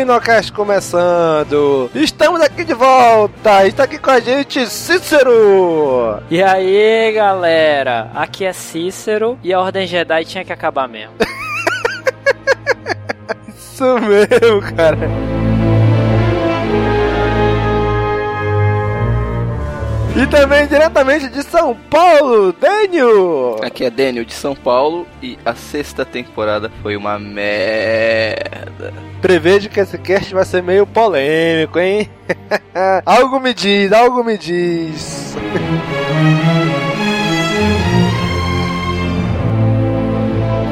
Mais Caminocast começando! Estamos aqui de volta! Está aqui com a gente Cícero! E aí galera, aqui é Cícero e a Ordem Jedi tinha que acabar mesmo. Isso mesmo, cara! E também diretamente de São Paulo, Daniel! Aqui é Daniel de São Paulo e a sexta temporada foi uma merda. Prevejo que esse cast vai ser meio polêmico, hein? algo me diz, algo me diz.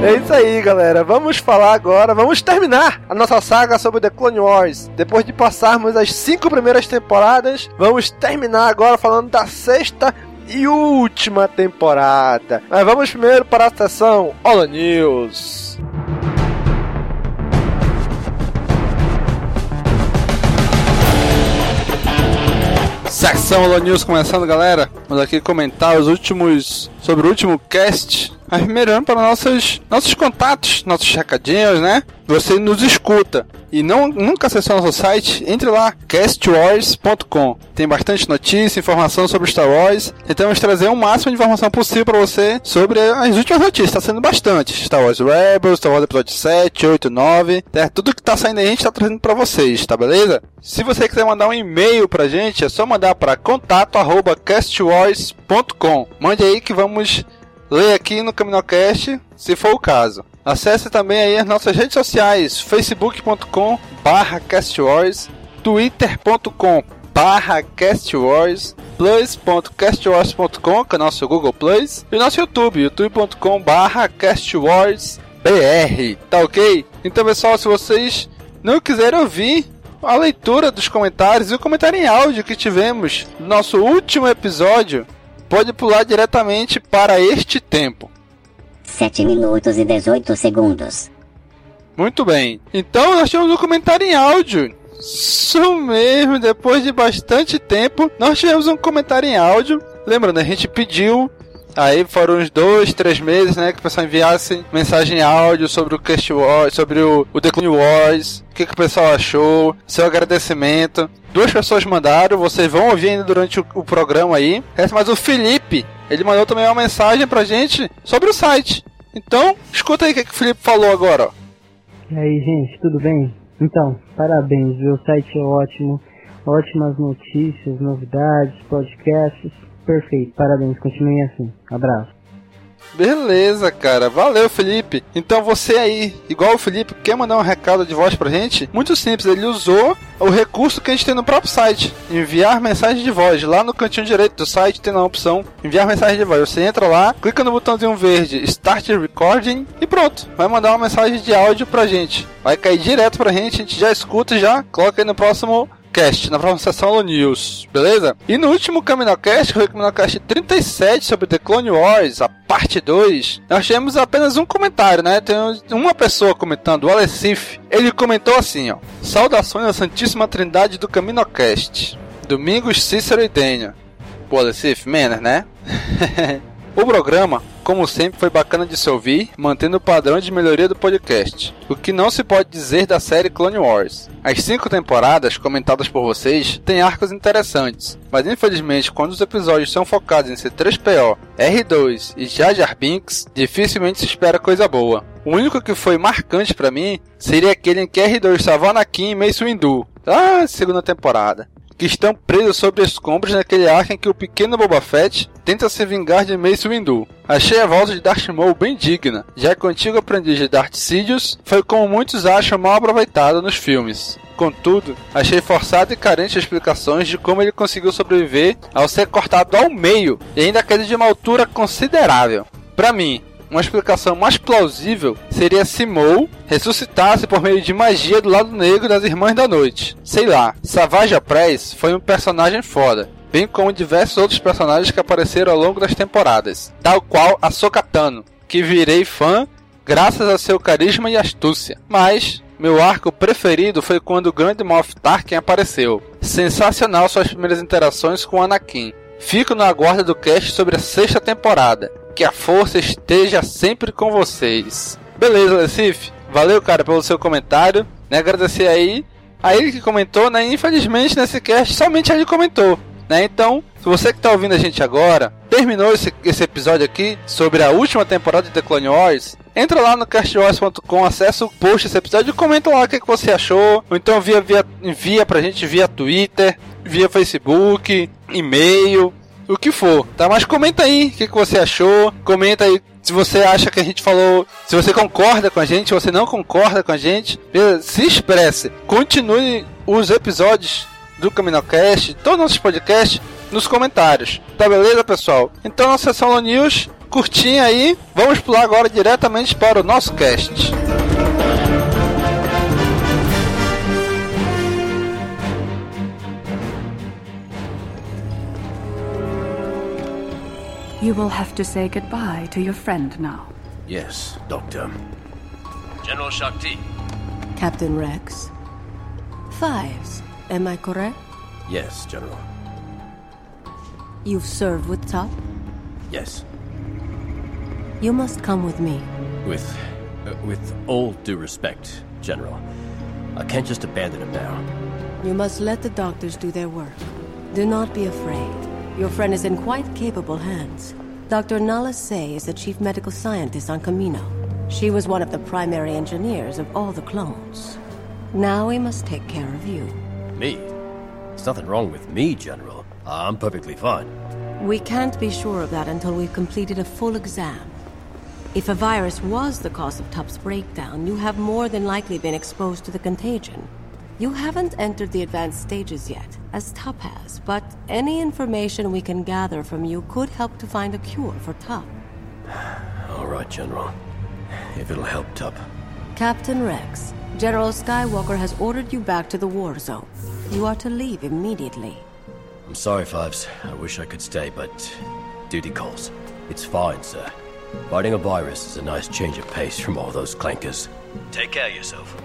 É isso aí, galera. Vamos falar agora, vamos terminar a nossa saga sobre The Clone Wars. Depois de passarmos as cinco primeiras temporadas, vamos terminar agora falando da sexta e última temporada. Mas vamos primeiro para a sessão Holo News. Seção Holo News começando, galera. Vamos aqui comentar os últimos sobre o último cast primeiro para nossos, nossos contatos, nossos recadinhos, né? Você nos escuta e não nunca acessou nosso site, entre lá, castwars.com. Tem bastante notícia, informação sobre Star Wars. Tentamos trazer o máximo de informação possível para você sobre as últimas notícias. Está sendo bastante. Star Wars Rebels, Star Wars Episódio 7, 8, 9. É, tudo que está saindo aí a gente está trazendo para vocês, tá beleza? Se você quiser mandar um e-mail pra gente, é só mandar para contato@castwars.com. Mande aí que vamos ler aqui no CaminoCast, se for o caso. Acesse também aí as nossas redes sociais, facebook.com barra castwars, twitter.com barra castwars, plus.castwars.com, que é nosso Google Plus, e nosso YouTube, youtube.com barra castwarsbr, tá ok? Então pessoal, se vocês não quiserem ouvir a leitura dos comentários e o comentário em áudio que tivemos no nosso último episódio, pode pular diretamente para este tempo. 7 minutos e 18 segundos. Muito bem. Então nós temos um comentário em áudio. Isso mesmo, depois de bastante tempo, nós tivemos um comentário em áudio. Lembrando, a gente pediu Aí foram uns dois, três meses, né, que o pessoal enviasse mensagem em áudio sobre o Cast Wars, sobre o, o The Clone Wars, o que, que o pessoal achou, seu agradecimento. Duas pessoas mandaram, vocês vão ouvir ainda durante o, o programa aí. Mas o Felipe, ele mandou também uma mensagem pra gente sobre o site. Então, escuta aí o que, que o Felipe falou agora. E aí, gente, tudo bem? Então, parabéns? O site é ótimo, ótimas notícias, novidades, podcasts. Perfeito, parabéns, continuem assim. Abraço. Beleza, cara. Valeu, Felipe. Então você aí, igual o Felipe, quer mandar um recado de voz pra gente? Muito simples, ele usou o recurso que a gente tem no próprio site. Enviar mensagem de voz. Lá no cantinho direito do site tem a opção enviar mensagem de voz. Você entra lá, clica no botãozinho verde Start Recording e pronto. Vai mandar uma mensagem de áudio pra gente. Vai cair direto pra gente, a gente já escuta e já coloca aí no próximo Cast, na próxima sessão News, beleza? E no último Caminocast, foi o Caminocast 37 sobre The Clone Wars, a parte 2, nós tivemos apenas um comentário, né? Tem uma pessoa comentando, o Alessif. Ele comentou assim, ó. Saudações à Santíssima Trindade do Caminocast. Domingos, Cícero e Dênia. Pô, Alessif, menos, né? O programa, como sempre, foi bacana de se ouvir, mantendo o padrão de melhoria do podcast. O que não se pode dizer da série Clone Wars. As cinco temporadas comentadas por vocês têm arcos interessantes, mas infelizmente quando os episódios são focados em C3PO, R2 e Jar Jar Binks, dificilmente se espera coisa boa. O único que foi marcante para mim seria aquele em que R2 salva Anakin e Mace Windu, ah, segunda temporada que estão presos sob escombros naquele arco em que o pequeno Boba Fett tenta se vingar de Mace Windu. Achei a volta de Darth Maul bem digna, já que o antigo aprendiz de Darth Sidious foi como muitos acham mal aproveitado nos filmes. Contudo, achei forçado e carente explicações de como ele conseguiu sobreviver ao ser cortado ao meio e ainda caído de uma altura considerável. Para mim, uma explicação mais plausível seria se Mou ressuscitasse por meio de magia do lado negro das Irmãs da Noite. Sei lá, Savage Press foi um personagem foda, bem como diversos outros personagens que apareceram ao longo das temporadas, tal qual a Sokatano, que virei fã graças a seu carisma e astúcia. Mas meu arco preferido foi quando o grande Moff Tarkin apareceu. Sensacional suas primeiras interações com Anakin. Fico na guarda do cast sobre a sexta temporada. Que a força esteja sempre com vocês. Beleza, Recife? Valeu, cara, pelo seu comentário. Né? Agradecer aí a ele que comentou, né? Infelizmente nesse cast somente ele comentou. Né? Então, se você que está ouvindo a gente agora, terminou esse, esse episódio aqui sobre a última temporada de The Clone Wars, entra lá no castwars.com, acessa o post desse episódio e comenta lá o que, que você achou. Ou então via, via, envia pra gente via Twitter, via Facebook, e-mail, o que for, tá? Mas comenta aí o que, que você achou, comenta aí se você acha que a gente falou, se você concorda com a gente, se você não concorda com a gente, se expresse. Continue os episódios do CaminoCast, todos os nossos podcasts, nos comentários. Tá beleza, pessoal? Então, na sessão News, curtinha aí, vamos pular agora diretamente para o nosso cast. You will have to say goodbye to your friend now. Yes, Doctor. General Shakti. Captain Rex. Fives, am I correct? Yes, General. You've served with Top? Yes. You must come with me. With. Uh, with all due respect, General. I can't just abandon him now. You must let the doctors do their work. Do not be afraid. Your friend is in quite capable hands. Dr. Nala Say is the chief medical scientist on Camino. She was one of the primary engineers of all the clones. Now we must take care of you. Me? There's nothing wrong with me, General. I'm perfectly fine. We can't be sure of that until we've completed a full exam. If a virus was the cause of Tup's breakdown, you have more than likely been exposed to the contagion. You haven't entered the advanced stages yet, as Tup has, but any information we can gather from you could help to find a cure for Tup. All right, General. If it'll help Tup. Captain Rex, General Skywalker has ordered you back to the war zone. You are to leave immediately. I'm sorry, Fives. I wish I could stay, but duty calls. It's fine, sir. Fighting a virus is a nice change of pace from all those clankers. Take care of yourself.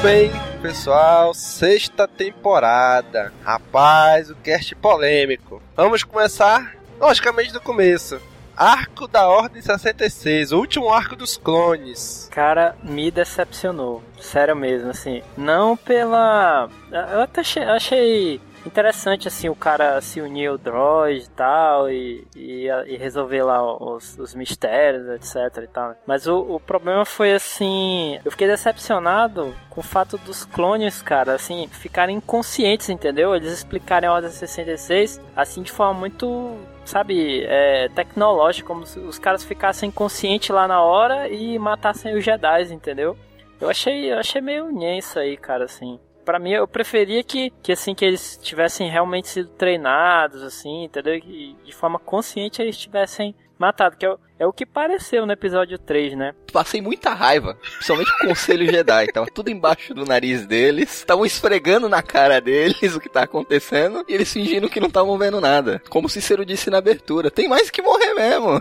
Muito bem, pessoal, sexta temporada. Rapaz, o cast polêmico. Vamos começar, logicamente, do começo. Arco da Ordem 66, o último arco dos clones. Cara, me decepcionou. Sério mesmo, assim. Não pela. Eu até achei, achei interessante assim o cara se unir ao droid e tal e, e, e resolver lá os, os, mistérios etc e tal. Mas o, o problema foi assim eu fiquei decepcionado com o fato dos clones cara assim ficarem inconscientes entendeu? Eles explicarem a ordem 66 assim de forma muito sabe, é, tecnológica, como se os caras ficassem inconscientes lá na hora e matassem os Jedi, entendeu? Eu achei, eu achei meio nhen isso aí, cara, assim para mim eu preferia que, que assim que eles tivessem realmente sido treinados assim, entendeu? E de forma consciente eles tivessem matado, que é o, é o que pareceu no episódio 3, né? Passei muita raiva, principalmente o Conselho Jedi. Tava tudo embaixo do nariz deles, estavam esfregando na cara deles o que tá acontecendo e eles fingindo que não estavam vendo nada. Como o Cícero disse na abertura: tem mais que morrer mesmo.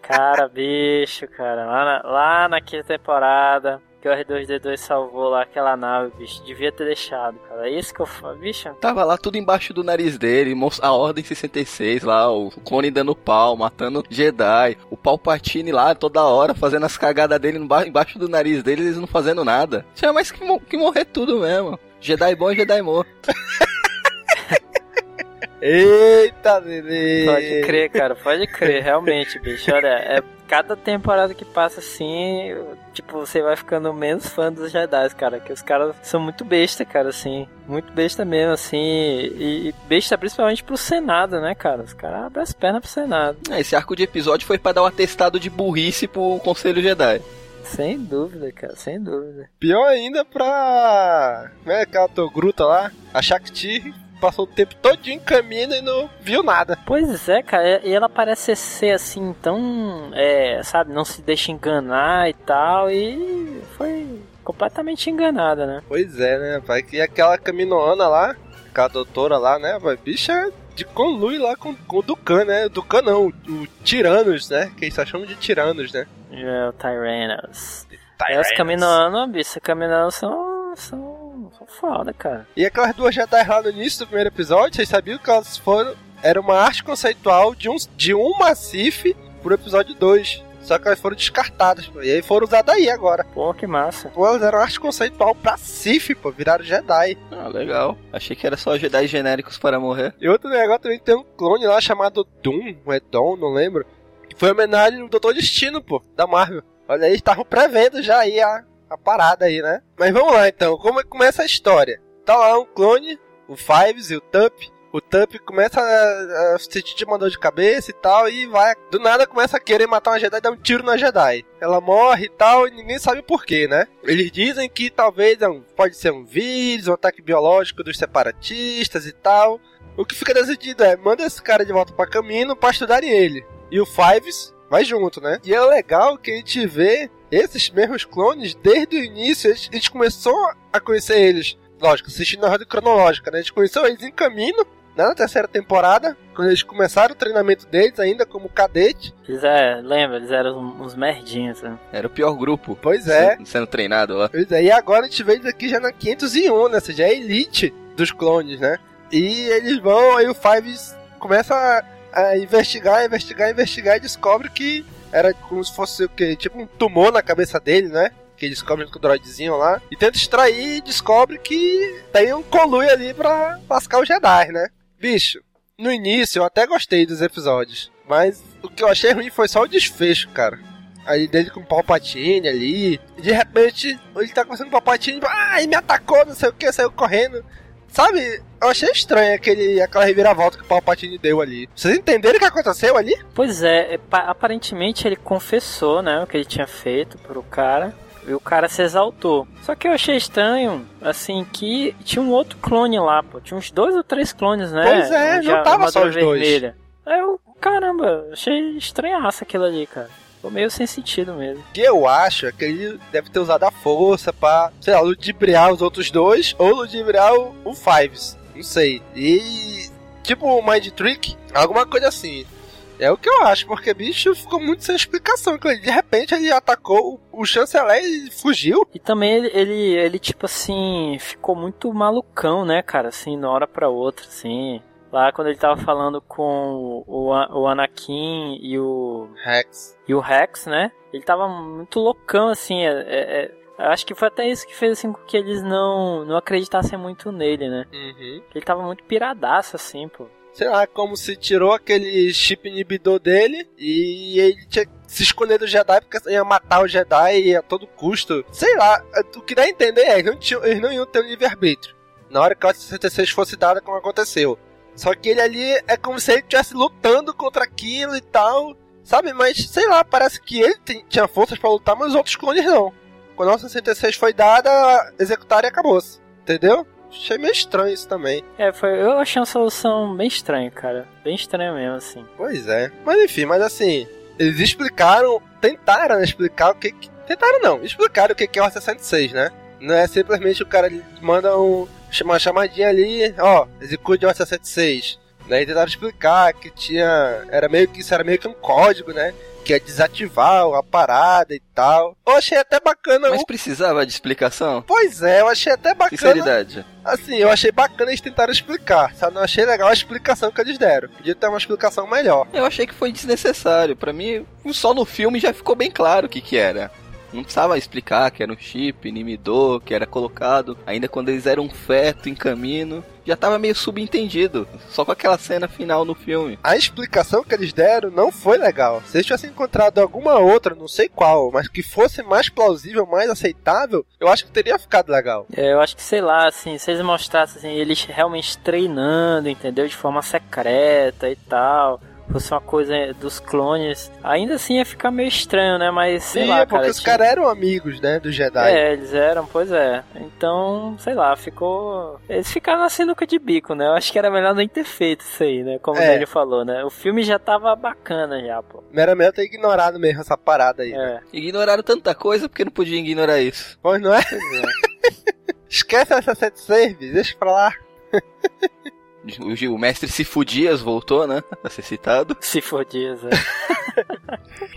Cara, bicho, cara, lá, na, lá naquela temporada que o R2D2 salvou lá aquela nave, bicho, devia ter deixado, cara. É isso que eu falo, bicho. Tava lá tudo embaixo do nariz dele, a Ordem 66 lá, o clone dando pau, matando Jedi, o Palpatine lá toda hora fazendo as cagadas dele embaixo do nariz dele, eles não fazendo nada. Tinha mais que, que morrer tudo mesmo. Jedi bom, Jedi morto. Eita, bebê! Pode crer, cara, pode crer, realmente, bicho. Olha, é cada temporada que passa assim, tipo, você vai ficando menos fã dos Jedi, cara. Que os caras são muito besta, cara, assim. Muito besta mesmo, assim. E, e besta principalmente pro Senado, né, cara? Os caras abrem as pernas pro Senado. É, esse arco de episódio foi para dar um atestado de burrice pro Conselho Jedi. Sem dúvida, cara, sem dúvida. Pior ainda pra. Como é aquela tua gruta lá? A Shakti passou o tempo todo em caminho e não viu nada. Pois é, cara, e ela parece ser assim, tão. É, sabe, não se deixa enganar e tal, e foi completamente enganada, né? Pois é, né, pai? Que aquela caminoana lá, aquela doutora lá, né, vai, bicha de conlui lá com, com o Ducan, né? O Ducan não, o, o Tiranos, né? Que eles só chamam de Tiranos, né? É, o Tyrannos. Tyrannos. As caminoanas, bicho, caminoanas são, são são foda, cara. E aquelas duas Jedi lá no início do primeiro episódio, vocês sabiam que elas foram. Era uma arte conceitual de um, de um Massif pro episódio 2. Só que elas foram descartadas, pô. E aí foram usadas aí agora. Pô, que massa. Pô, elas eram arte conceitual pra Sif, pô. Viraram Jedi. Ah, legal. Achei que era só Jedi genéricos para morrer. E outro negócio também tem um clone lá chamado Doom, ou é Dom, não lembro. Que foi homenagem ao Doutor Destino, pô, da Marvel. Olha aí, estavam prevendo já aí a, a parada aí, né? Mas vamos lá então, como é que começa a história? Tá lá um clone, o Fives e o Tup. O Tup começa a, a sentir uma dor de cabeça e tal, e vai. Do nada começa a querer matar uma Jedi e dar um tiro na Jedi. Ela morre e tal, e ninguém sabe por quê, né? Eles dizem que talvez é um, pode ser um vírus, um ataque biológico dos separatistas e tal. O que fica decidido é, manda esse cara de volta para caminho para estudarem ele. E o Fives vai junto, né? E é legal que a gente vê esses mesmos clones, desde o início, a gente começou a conhecer eles. Lógico, assistindo a ordem cronológica, né? A gente conheceu eles em caminho, né, na terceira temporada, quando eles começaram o treinamento deles ainda como cadete. Eles é, lembra, eles eram uns merdinhos, né? Era o pior grupo. Pois é. Sendo, sendo treinado lá. Pois é, e agora a gente vê eles aqui já na 501, né? Ou seja, é a elite dos clones, né? E eles vão, aí o Fives começa a, a investigar, investigar, investigar e descobre que era como se fosse o quê? Tipo um tumor na cabeça dele, né? Que descobre com o droidzinho lá. E tenta extrair e descobre que tem um colui ali pra lascar o Jedi, né? Bicho, no início eu até gostei dos episódios. Mas o que eu achei ruim foi só o desfecho, cara. Aí dele com o Palpatine ali. De repente, ele tá conversando com o Palpatine. Ah, ele me atacou, não sei o que, saiu correndo. Sabe, eu achei estranho aquele, aquela reviravolta que o Palpatine deu ali. Vocês entenderam o que aconteceu ali? Pois é, aparentemente ele confessou, né, o que ele tinha feito pro cara. E o cara se exaltou. Só que eu achei estranho, assim, que tinha um outro clone lá, pô. Tinha uns dois ou três clones, né? Pois é, não tava só os vermelha. dois. Aí eu, caramba, achei estranhaço aquilo ali, cara. Ficou meio sem sentido mesmo. O que eu acho é que ele deve ter usado a força pra, sei lá, ludibriar os outros dois ou ludibriar o, o Fives. Não sei. E. Tipo o Mind Trick, alguma coisa assim. É o que eu acho, porque bicho ficou muito sem explicação. De repente ele atacou o chanceler e fugiu. E também ele, ele, ele, tipo assim, ficou muito malucão, né, cara? Assim, uma hora pra outra, assim. Lá quando ele tava falando com o, o Anakin e o. Rex. E o Rex, né? Ele tava muito loucão, assim. É, é, é acho que foi até isso que fez assim com que eles não, não acreditassem muito nele, né? Uhum. Ele tava muito piradaço, assim, pô. Sei lá, como se tirou aquele chip inibidor dele e ele tinha que se esconder do Jedi porque ia matar o Jedi a todo custo. Sei lá, o que dá a entender é que eles não, tinham, eles não iam ter o livre-arbítrio. Na hora que a 66 fosse dada, como aconteceu. Só que ele ali é como se ele estivesse lutando contra aquilo e tal. Sabe? Mas, sei lá, parece que ele tem, tinha forças para lutar, mas os outros clones não. Quando a 66 foi dada, executaram e acabou-se. Entendeu? achei meio estranho isso também. É, foi, eu achei uma solução bem estranha, cara. Bem estranha mesmo, assim. Pois é. Mas enfim, mas assim, eles explicaram, tentaram explicar o que. que tentaram não, explicaram o que que é o 66, né? Não é simplesmente o cara manda um, uma chamadinha ali, ó, execute o 66. Né? tentaram explicar que tinha. Era meio que isso era meio que um código, né? Que ia desativar a parada e tal. Eu achei até bacana. Mas precisava de explicação? Pois é, eu achei até bacana. Sinceridade. Assim, eu achei bacana eles tentaram explicar. Só não achei legal a explicação que eles deram. Podia ter uma explicação melhor. Eu achei que foi desnecessário. Para mim, só no filme já ficou bem claro o que que era. Não precisava explicar que era um chip inibidor, que era colocado ainda quando eles eram um feto em caminho. Já tava meio subentendido, só com aquela cena final no filme. A explicação que eles deram não foi legal. Se eles tivessem encontrado alguma outra, não sei qual, mas que fosse mais plausível, mais aceitável, eu acho que teria ficado legal. É, eu acho que, sei lá, assim, se eles mostrassem assim, eles realmente treinando, entendeu? De forma secreta e tal fosse uma coisa dos clones, ainda assim ia ficar meio estranho, né? Mas sei Sim, lá, porque cara, os tinha... caras eram amigos, né, do Jedi. É, eles eram, pois é. Então, sei lá, ficou. Eles ficaram na sinuca de bico, né? Eu acho que era melhor nem ter feito isso aí, né? Como é. ele falou, né? O filme já tava bacana já, pô. Meramente ter ignorado mesmo essa parada aí. É. Né? Ignoraram tanta coisa porque não podia ignorar isso. Pois não é? Pois é. Esquece essa set save, deixa pra lá. O, o mestre Cifudias voltou, né? A ser citado. Cifudias, é.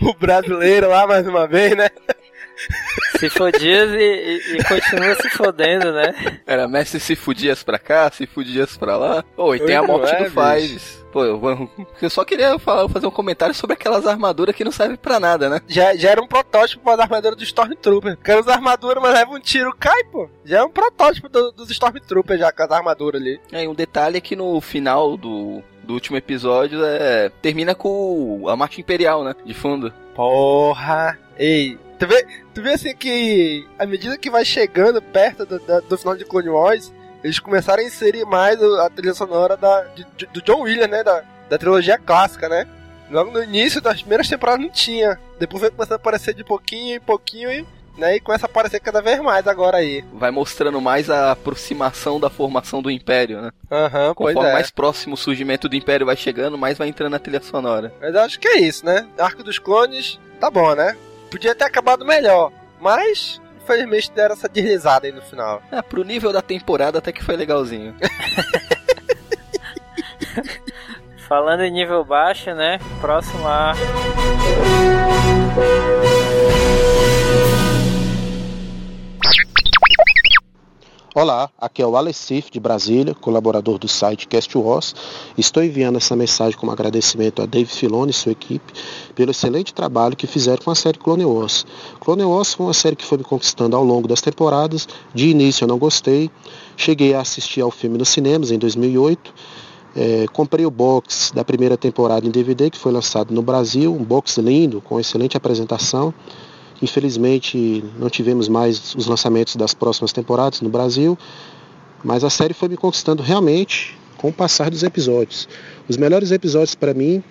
o brasileiro lá mais uma vez, né? Se fodias e, e, e, continua se fodendo, né? Era mestre se fudias pra cá, se fudias pra lá. Pô, e tem a morte é, do Fives. Pô, eu, eu, só queria falar, fazer um comentário sobre aquelas armaduras que não servem pra nada, né? Já, já era um protótipo para as armaduras do Stormtrooper. Quero usar armadura, mas leva um tiro, cai, pô. Já é um protótipo do, dos Stormtroopers já, com as armaduras ali. É, e um detalhe é que no final do, do último episódio é termina com a marcha imperial, né? De fundo. Porra! Ei, tu vê, tu vê assim que à medida que vai chegando perto do, do, do final de Clone Wars, eles começaram a inserir mais a trilha sonora da, de, de, do John Williams, né? Da, da trilogia clássica, né? Logo no início das primeiras temporadas não tinha. Depois vai começando a aparecer de pouquinho em pouquinho e, né, e começa a aparecer cada vez mais agora aí. Vai mostrando mais a aproximação da formação do Império, né? Aham, uhum, Conforme é. mais próximo o surgimento do Império vai chegando, mais vai entrando a trilha sonora. Mas eu acho que é isso, né? Arco dos Clones, tá bom, né? Podia ter acabado melhor, mas infelizmente deram essa deslizada aí no final. É, pro nível da temporada até que foi legalzinho. Falando em nível baixo, né? Próximo a. Olá, aqui é o Alessif de Brasília, colaborador do site Cast Wars. Estou enviando essa mensagem como agradecimento a Dave Filoni e sua equipe pelo excelente trabalho que fizeram com a série Clone Wars. Clone Wars foi uma série que foi me conquistando ao longo das temporadas. De início eu não gostei, cheguei a assistir ao filme nos cinemas em 2008. É, comprei o box da primeira temporada em DVD que foi lançado no Brasil, um box lindo, com excelente apresentação. Infelizmente, não tivemos mais os lançamentos das próximas temporadas no Brasil, mas a série foi me conquistando realmente com o passar dos episódios. Os melhores episódios para mim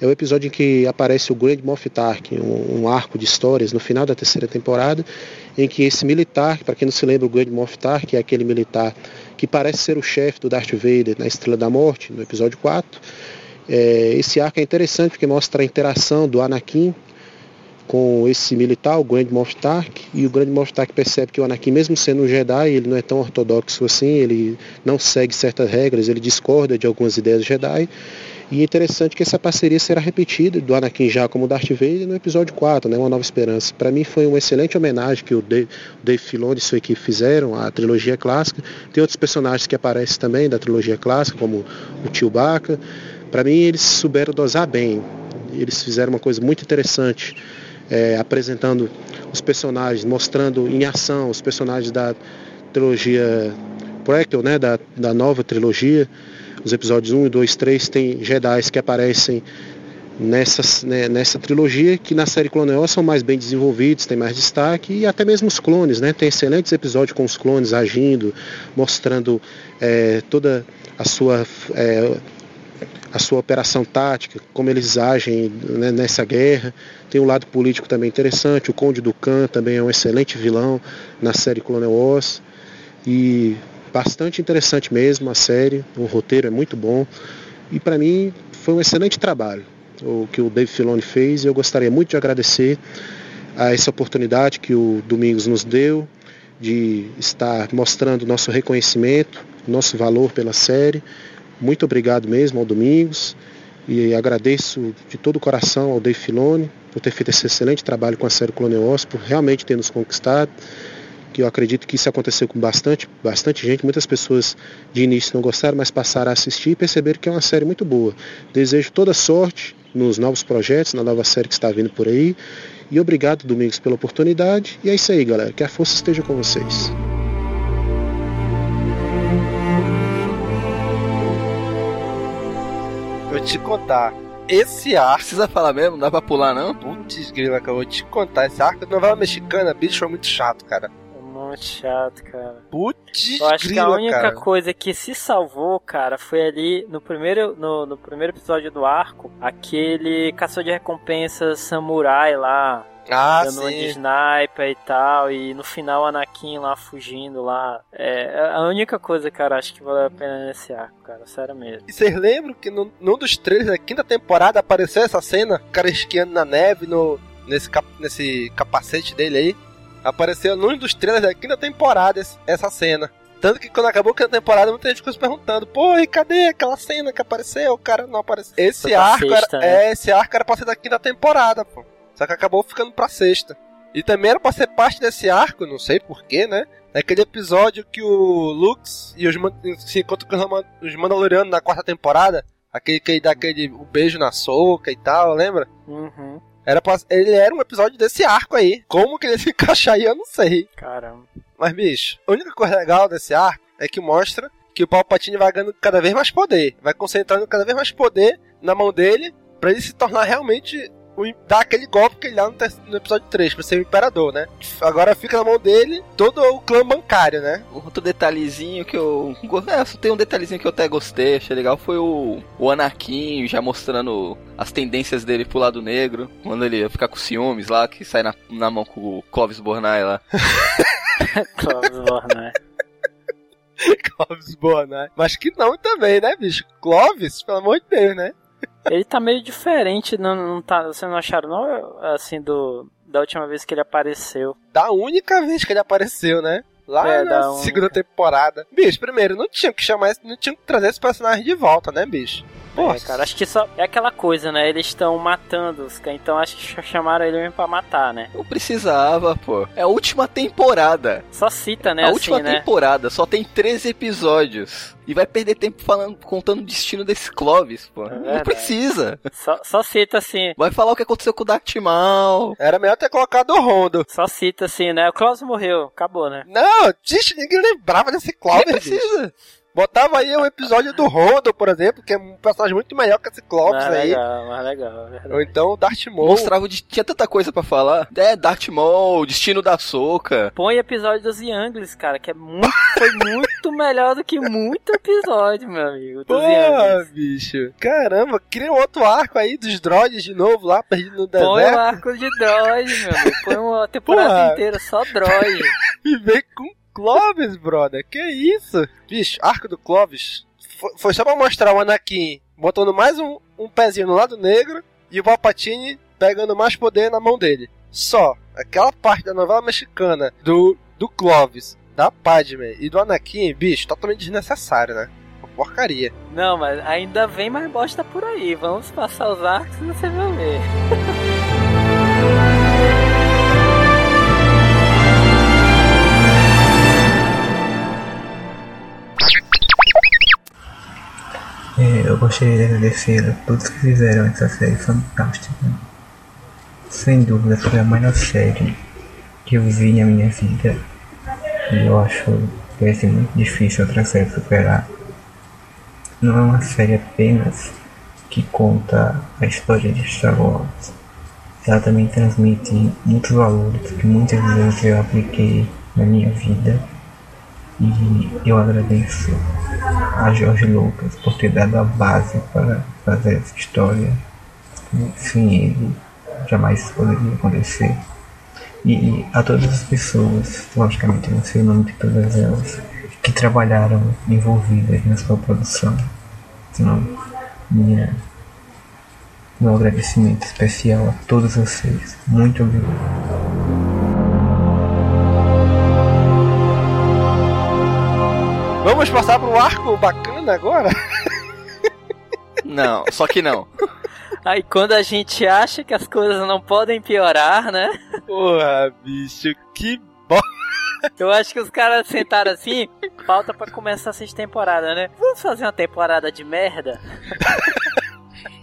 é o episódio em que aparece o Grand Moff Tarkin, um, um, arco de histórias no final da terceira temporada, em que esse militar, para quem não se lembra, o Grand Moff Tarkin é aquele militar que parece ser o chefe do Darth Vader na Estrela da Morte, no episódio 4. É, esse arco é interessante porque mostra a interação do Anakin com esse militar, o Grand Moff Tark, e o Grand Moff Tark percebe que o Anakin, mesmo sendo um Jedi, ele não é tão ortodoxo assim, ele não segue certas regras, ele discorda de algumas ideias Jedi. E é interessante que essa parceria será repetida do Anakin já como Darth Vader no episódio 4, né, Uma Nova Esperança. Para mim foi uma excelente homenagem que o Dave, Dave Filoni e sua equipe fizeram à trilogia clássica. Tem outros personagens que aparecem também da trilogia clássica, como o Chewbacca. Para mim eles souberam dosar bem. Eles fizeram uma coisa muito interessante é, apresentando os personagens, mostrando em ação os personagens da trilogia Prequel, né, da, da nova trilogia. Os episódios 1, 2, 3 tem Jedi que aparecem nessa, né, nessa trilogia, que na série Clone Wars são mais bem desenvolvidos, tem mais destaque, e até mesmo os clones, né? Tem excelentes episódios com os clones agindo, mostrando é, toda a sua é, a sua operação tática, como eles agem né, nessa guerra. Tem um lado político também interessante. O Conde Ducan também é um excelente vilão na série Clone Wars. E bastante interessante mesmo a série, o roteiro é muito bom e para mim foi um excelente trabalho o que o Dave Filoni fez e eu gostaria muito de agradecer a essa oportunidade que o Domingos nos deu de estar mostrando nosso reconhecimento, nosso valor pela série. Muito obrigado mesmo ao Domingos e agradeço de todo o coração ao Dave Filoni por ter feito esse excelente trabalho com a série Clone Wars, por realmente ter nos conquistado. Que eu acredito que isso aconteceu com bastante, bastante gente. Muitas pessoas de início não gostaram, mas passaram a assistir e perceberam que é uma série muito boa. Desejo toda sorte nos novos projetos, na nova série que está vindo por aí. E obrigado, Domingos, pela oportunidade. E é isso aí, galera. Que a força esteja com vocês. Vou te contar. Esse arco. Precisa falar mesmo? Não dá pra pular, não? Putz, grila, que eu vou te contar. Esse arco da novela mexicana, bicho, foi muito chato, cara. Muito chato, cara. Putz, Eu acho grila, que a única cara. coisa que se salvou, cara, foi ali no primeiro, no, no primeiro episódio do arco, aquele caçador de recompensas samurai lá. Ah, dando uma de sim. sniper e tal, e no final Anakin lá fugindo lá. É a única coisa, cara, acho que valeu a pena nesse arco, cara, sério mesmo. E vocês lembram que no, num dos trailers da quinta temporada apareceu essa cena? O cara esquiando na neve no, nesse, cap, nesse capacete dele aí. Apareceu num dos trailers da quinta temporada essa cena. Tanto que quando acabou a quinta temporada, muita gente ficou se perguntando: Pô, e cadê aquela cena que apareceu? O cara não apareceu. Esse arco, sexta, era, né? é, esse arco era pra ser da quinta temporada, pô. Só que acabou ficando pra sexta. E também era pra ser parte desse arco, não sei porquê, né? Naquele episódio que o Lux e os se encontram com os Man- os Mandalorianos na quarta temporada. Aquele que dá aquele o beijo na soca e tal, lembra? Uhum. Era pra, ele era um episódio desse arco aí. Como que ele se encaixa aí, eu não sei. Caramba. Mas, bicho, a única coisa legal desse arco é que mostra que o Palpatine vai ganhando cada vez mais poder. Vai concentrando cada vez mais poder na mão dele pra ele se tornar realmente. Dar aquele golpe que ele dá no, no episódio 3, pra ser o imperador, né? Agora fica na mão dele todo o clã bancário, né? Outro detalhezinho que eu. É, só tem um detalhezinho que eu até gostei, achei legal, foi o, o Anakin já mostrando as tendências dele pro lado negro. Quando ele ia ficar com ciúmes lá, que sai na, na mão com o Clovis Bornai lá. Clóvis Bornai. Clovis Bornai. Mas que não também, né, bicho? Clovis, pelo amor de Deus, né? Ele tá meio diferente, não, não tá, vocês não acharam não, assim, do, da última vez que ele apareceu. Da única vez que ele apareceu, né? Lá É, na da única. segunda temporada. Bicho, primeiro, não tinha que chamar não tinha que trazer esse personagem de volta, né, bicho? Pô, É, cara, acho que só é aquela coisa, né? Eles estão matando os caras, então acho que chamaram ele mesmo pra matar, né? Não precisava, pô. É a última temporada. Só cita, né? a assim, última né? temporada só tem 13 episódios. E vai perder tempo falando, contando o destino desse Clovis, pô. não É verdade. precisa. Só, só cita assim. Vai falar o que aconteceu com o Darth Maul. Era melhor ter colocado o Rondo. Só cita assim, né? O Klaus morreu, acabou, né? Não, gente, ninguém lembrava desse Clovis, Nem precisa. Botava aí um episódio do Rondo, por exemplo, que é um personagem muito melhor que esse Clovis mais aí. legal, mais legal, é verdade. Ou então o Darth Maul. Mostrava, de, tinha tanta coisa pra falar. É, Darth Maul, destino da Soca. Põe episódio dos Younglings, cara, que é muito, foi muito melhor do que muito episódio, meu amigo. Pô, bicho. Caramba, cria um outro arco aí dos droids de novo lá, perdido no Põe o deserto. arco de droid, meu amigo. Põe uma temporada Porra. inteira só droid. E vem com Clovis, brother. Que isso? Bicho, arco do Clovis fo- foi só pra mostrar o Anakin botando mais um, um pezinho no lado negro e o Palpatine pegando mais poder na mão dele. Só. Aquela parte da novela mexicana do, do Clovis, da Padme e do Anakin, bicho, totalmente desnecessário, né? Porcaria. Não, mas ainda vem mais bosta por aí. Vamos passar os arcos e você vai ver. eu gostaria de agradecer a todos que fizeram essa série fantástica. Sem dúvida foi a melhor série que eu vi na minha vida. E eu acho que vai ser muito difícil outra série superar. Não é uma série apenas que conta a história de Star Wars. Ela também transmite muitos valores que muitas vezes eu apliquei na minha vida. E eu agradeço a Jorge Lucas por ter dado a base para fazer essa história. Sem ele, jamais poderia acontecer. E a todas as pessoas, logicamente não sei o nome de todas elas, que trabalharam envolvidas na sua produção. Então, minha, meu agradecimento especial a todos vocês. Muito obrigado. Vamos passar pro arco bacana agora? Não, só que não. Aí quando a gente acha que as coisas não podem piorar, né? Porra, bicho, que bom. Eu acho que os caras sentaram assim, falta pra começar essa temporada, né? Vamos fazer uma temporada de merda?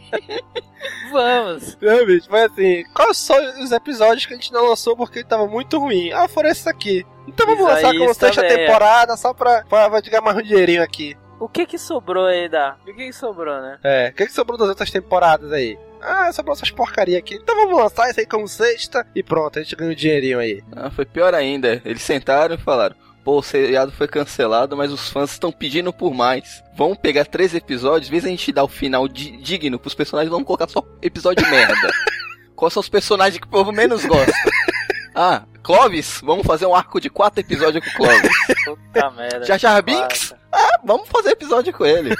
Vamos. Não, bicho, mas assim, quais são os episódios que a gente não lançou porque tava muito ruim? Ah, foram esses aqui. Então vamos Isso lançar aí, como sexta também, é. temporada só pra, pra, pra ganhar mais um dinheirinho aqui. O que que sobrou aí, da? O que que sobrou, né? É, o que, que sobrou das outras temporadas aí? Ah, sobrou essas porcaria aqui. Então vamos lançar isso aí como sexta e pronto, a gente ganha um dinheirinho aí. Ah, foi pior ainda. Eles sentaram e falaram: pô, o seriado foi cancelado, mas os fãs estão pedindo por mais. Vamos pegar três episódios, vez a gente dar o final di- digno pros personagens, vamos colocar só episódio merda. Quais são os personagens que o povo menos gosta? Ah, Clovis, vamos fazer um arco de quatro episódios com o Clovis. Puta merda. Jar Jar Binks? Ah, vamos fazer episódio com ele.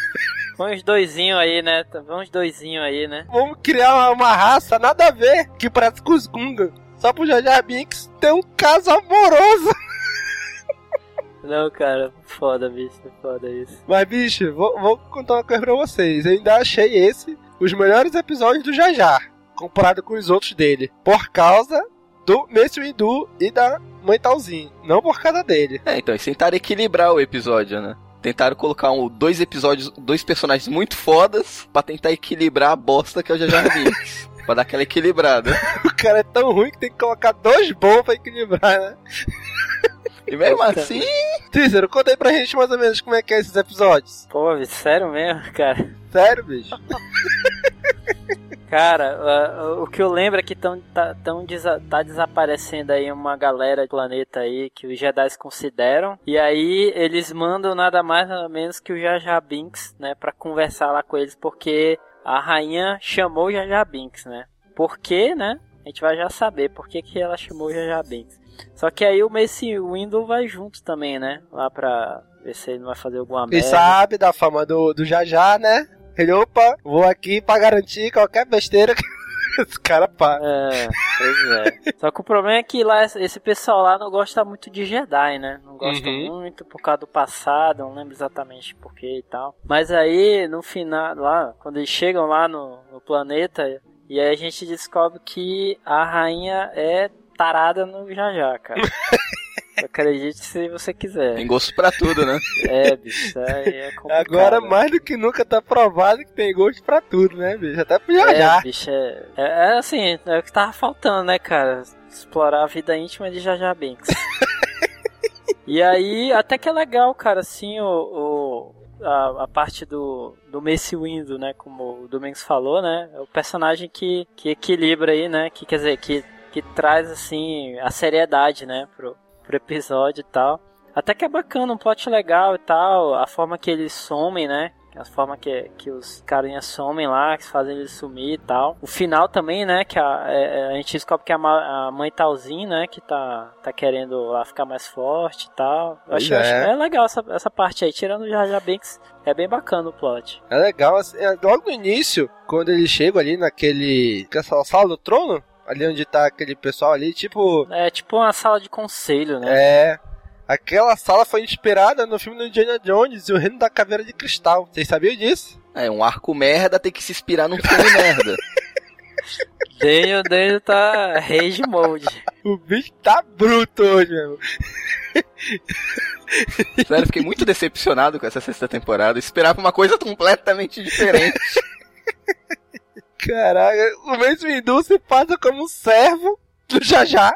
Vamos doisinho aí, né? Vamos doisinho aí, né? Vamos criar uma, uma raça nada a ver que parece com os Gunga. Só pro Jar Jar Binks ter um caso amoroso. Não, cara, foda, bicho, foda isso. Mas, bicho, vou, vou contar uma coisa pra vocês. Eu ainda achei esse os melhores episódios do Jar, comparado com os outros dele. Por causa do Messi Windu e da Mãe Talzinho. Não por causa dele. É, então, eles tentaram equilibrar o episódio, né? Tentaram colocar um, dois episódios, dois personagens muito fodas pra tentar equilibrar a bosta que é o Jar Binks. pra dar aquela equilibrada. O cara é tão ruim que tem que colocar dois bons pra equilibrar, né? E mesmo assim. Cícero, conta aí pra gente mais ou menos como é que é esses episódios. Pô, bicho, sério mesmo, cara? Sério, bicho? Cara, uh, o que eu lembro é que tão, tá, tão desa tá desaparecendo aí uma galera do planeta aí que os Jedi consideram. E aí eles mandam nada mais nada menos que o Jar Jar Binks, né, pra conversar lá com eles, porque a rainha chamou o Jar Jar Binks, né? Por quê, né? A gente vai já saber por que, que ela chamou o Jar Jar Binks. Só que aí o Mace Windu vai junto também, né? Lá pra ver se ele não vai fazer alguma merda. sabe da fama do, do Jar, né? Ele, opa, vou aqui pra garantir qualquer besteira que esse cara pá. É, pois é. Só que o problema é que lá esse pessoal lá não gosta muito de Jedi, né? Não gosta Uhum. muito por causa do passado, não lembro exatamente porquê e tal. Mas aí, no final, lá, quando eles chegam lá no, no planeta, e aí a gente descobre que a rainha é tarada no Jar, cara. Acredite se você quiser. Tem gosto pra tudo, né? É, bicho, é complicado. Agora, mais do que nunca, tá provado que tem gosto pra tudo, né, bicho? Até pro Jar É, bicho, é, é, é assim, é o que tava faltando, né, cara? Explorar a vida íntima de Jar Binks. e aí, até que é legal, cara, assim, o, o- a, a parte do, do Mace Windu, né, como o Domingos falou, né, é o personagem que, que equilibra aí, né, que quer dizer, que, que traz, assim, a seriedade, né, pro, pro episódio e tal. Até que é bacana, um plot legal e tal, a forma que eles somem, né? A forma que, que os carinhas somem lá, que fazem eles sumir e tal. O final também, né? Que a, é- é- a gente descobre que a, a mãe Talzinho, né? Que tá, tá querendo lá ficar mais forte e tal. Eu acho, Pois acho- é. é legal essa, essa parte aí. Tirando o Jar Jar Binks, é bem bacana o plot. É legal, assim, é, logo no início, quando eles chegam ali naquele. aquela sala do trono, ali onde tá aquele pessoal ali, tipo. É tipo uma sala de conselho, né? É. Aquela sala foi inspirada no filme do Indiana Jones e o Reino da Caveira de Cristal. Vocês sabiam disso? É, um arco merda tem que se inspirar num filme merda. Daniel, Daniel tá rage mode. O bicho tá bruto hoje, mesmo. Sério, fiquei muito decepcionado com essa sexta temporada. Eu esperava uma coisa completamente diferente. Caraca, o Mace Windu se passa como um servo do Jajá.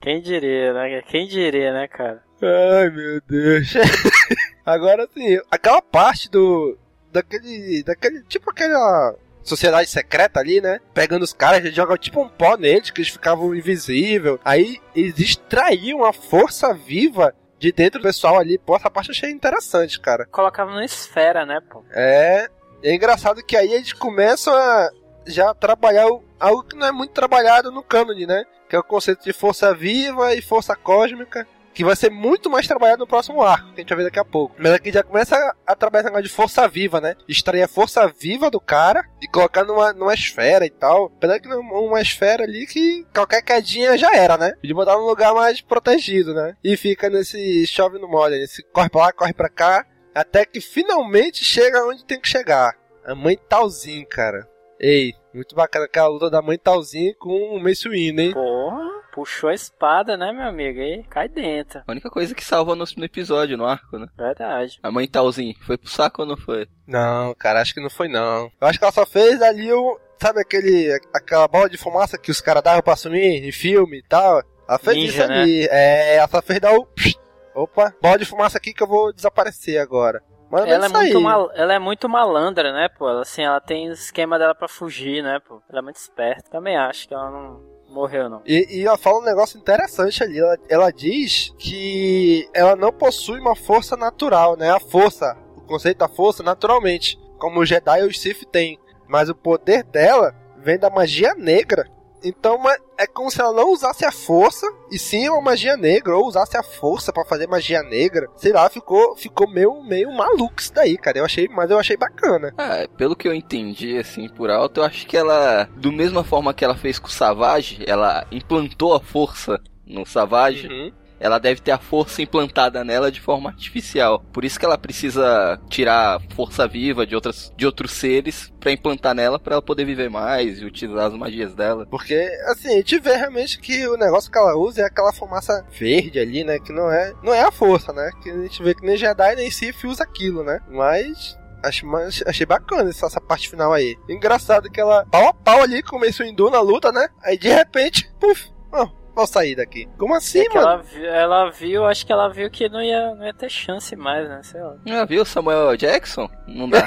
Quem diria, né? Quem diria, né, cara? Ai, meu Deus. Agora sim, aquela parte do. Daquele. Daquele. Tipo aquela. Sociedade secreta ali, né? Pegando os caras, eles jogam tipo um pó neles, que eles ficavam invisíveis. Aí eles extraíam a força viva de dentro do pessoal ali. Pô, essa parte eu achei interessante, cara. Colocava numa esfera, né, pô? É. É engraçado que aí eles começam a já trabalhar algo que não é muito trabalhado no cânone, né? Que é o conceito de força viva e força cósmica. que vai ser muito mais trabalhado no próximo arco, que a gente vai ver daqui a pouco. Mas aqui já começa a, trabalhar esse negócio de força viva, né? Extrair a força viva do cara e colocar numa, numa esfera e tal. Apesar que numa uma esfera ali que qualquer quedinha já era, né? De botar num lugar mais protegido, né? E fica nesse chove no molha, nesse corre pra lá, corre pra cá, até que finalmente chega onde tem que chegar. A mãe Talzinho, cara. Ei, muito bacana aquela luta da mãe Talzinho com o Mace Windu, hein? Porra, puxou a espada, né, meu amigo? E cai dentro. A única coisa que salva no, no episódio, no arco, né? Verdade. A mãe Talzinho, foi pro saco ou não foi? Não, cara, acho que não foi não. Eu acho que ela só fez ali o. Sabe aquele. aquela bola de fumaça que os caras davam pra sumir em filme e tal? Ela fez Ninja, isso ali. É, ela só fez dar o. Opa, bola de fumaça aqui que eu vou desaparecer agora. Mas Ela é, aí. muito mal, ela é muito malandra, né, pô? Ela, assim, ela tem o esquema dela pra fugir, né, pô? Ela é muito esperta. Também acho que ela não morreu, não. E, e ela fala um negócio interessante ali. Ela, ela diz que ela não possui uma força natural, né? A força, o conceito da força, naturalmente. Como os Jedi e os Sith têm. Mas o poder dela vem da magia negra. Então é como se ela não usasse a força, e sim uma magia negra, ou usasse a força pra fazer magia negra. Sei lá, ficou, ficou meio, meio maluco isso daí, cara. Eu achei, mas eu achei bacana. Ah, pelo que eu entendi, assim, por alto, eu acho que ela, do mesma forma que ela fez com o Savage, ela implantou a força no Savage. Ela deve ter a força implantada nela de forma artificial. Por isso que ela precisa tirar força viva de, outras, de outros seres pra implantar nela pra ela poder viver mais e utilizar as magias dela. Porque, assim, a gente vê realmente que o negócio que ela usa é aquela fumaça verde ali, né? Que não é, não é a força, né? Que a gente vê que nem Jedi nem Sith usa aquilo, né? Mas. Mas achei bacana essa, essa parte final aí. Engraçado que ela pau a pau ali com o Mace Windu na luta, né? Aí de repente, puf, ó, vou sair daqui. Como assim, É mano? ela, ela viu, acho que ela viu que não ia, não ia ter chance mais, né? Sei lá. Já viu Samuel Jackson? Não dá.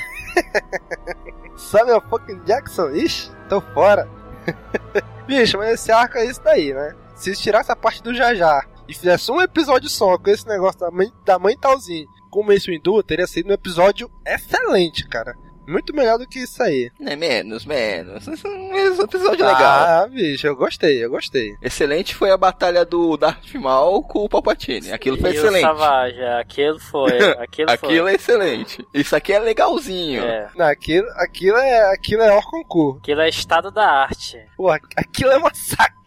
Samuel fucking Jackson? Ixi, tô fora. Bicho, mas esse arco é isso daí, né? Se tirasse a parte do Jajar e fizesse um episódio só com esse negócio da mãe, da mãe Talzinho com o Mace Windu, teria sido um episódio excelente, cara. Muito melhor do que isso aí. É menos, menos. Esse episódio legal. Ah, bicho, eu gostei, eu gostei. Excelente foi a batalha do Darth Maul com o Palpatine. Aquilo foi e excelente. o Savage, aquilo foi, aquilo, Aquilo foi. é excelente. Isso aqui é legalzinho. É. Não, aquilo, aquilo é, aquilo é concurso. Aquilo é estado da arte. Pô, aquilo é uma sacanagem,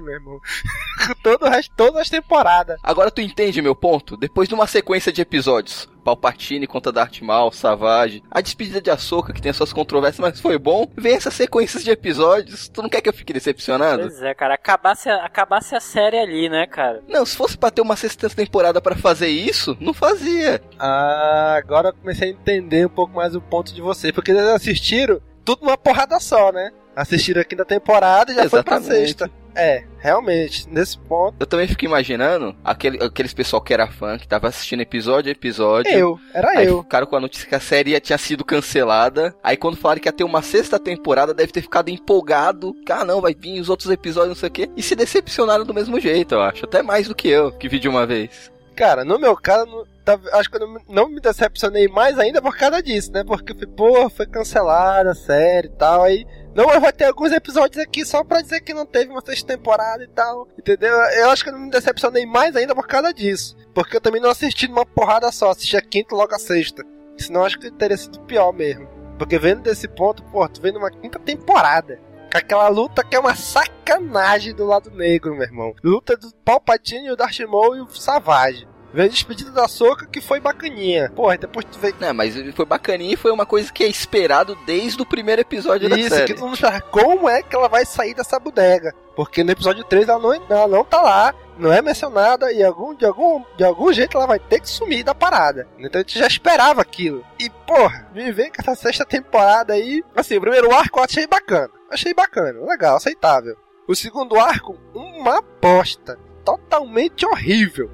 meu irmão. Todo o resto, todas as temporadas. Agora tu entende meu ponto? Depois de uma sequência de episódios, Palpatine contra Darth Maul, Savage, a despedida de Ahsoka, que tem as suas controvérsias, mas foi bom, vem essas sequências de episódios, tu não quer que eu fique decepcionado? Pois é, cara, acabasse, a- acabasse a série ali, né, cara? Não, se fosse pra ter uma sexta temporada pra fazer isso, não fazia. Ah, agora eu comecei a entender um pouco mais o ponto de você. Porque eles assistiram tudo numa porrada só, né? Assistiram a quinta temporada e já foi pra Exatamente. sexta. É, realmente, nesse ponto. Eu também fico imaginando aquele, aqueles pessoal que era fã, que tava assistindo episódio a episódio. Eu, era aí eu. ficaram com a notícia que a série ia- tinha sido cancelada. Aí quando falaram que ia ter uma sexta temporada, deve ter ficado empolgado. que, Ah, não, vai vir os outros episódios, não sei o quê. E se decepcionaram do mesmo jeito, eu acho. Até mais do que eu, que vi de uma vez. Cara, no meu caso, tá- acho que eu não, me- não me decepcionei mais ainda por causa disso, né? Porque, pô, foi cancelada a série e tal. Aí, não, vai ter alguns episódios aqui só pra dizer que não teve uma sexta temporada e tal. Entendeu? Eu acho que eu não me decepcionei mais ainda por causa disso. Porque eu também não assisti numa porrada só, assisti a quinta logo a sexta. Senão acho que teria sido pior mesmo. Porque vendo desse ponto, pô, tu vendo uma quinta temporada. Com aquela luta que é uma sacanagem do lado negro, meu irmão. Luta do Palpatine, o Darth Maul e o Savage. Veio a despedida da Soca que foi bacaninha. Porra, depois tu vê. Não, mas foi bacaninha e foi uma coisa que é esperado desde o primeiro episódio da Isso, série. que todo mundo fala, como é que ela vai sair dessa bodega? Porque no episódio 3 ela não, ela não tá lá, não é mencionada, e algum, de, algum, de algum jeito ela vai ter que sumir da parada. Então a gente já esperava aquilo. E, porra, me vem com essa sexta temporada aí. Assim, o primeiro arco eu achei bacana. Achei bacana, legal, aceitável. O segundo arco, uma bosta. Totalmente horrível.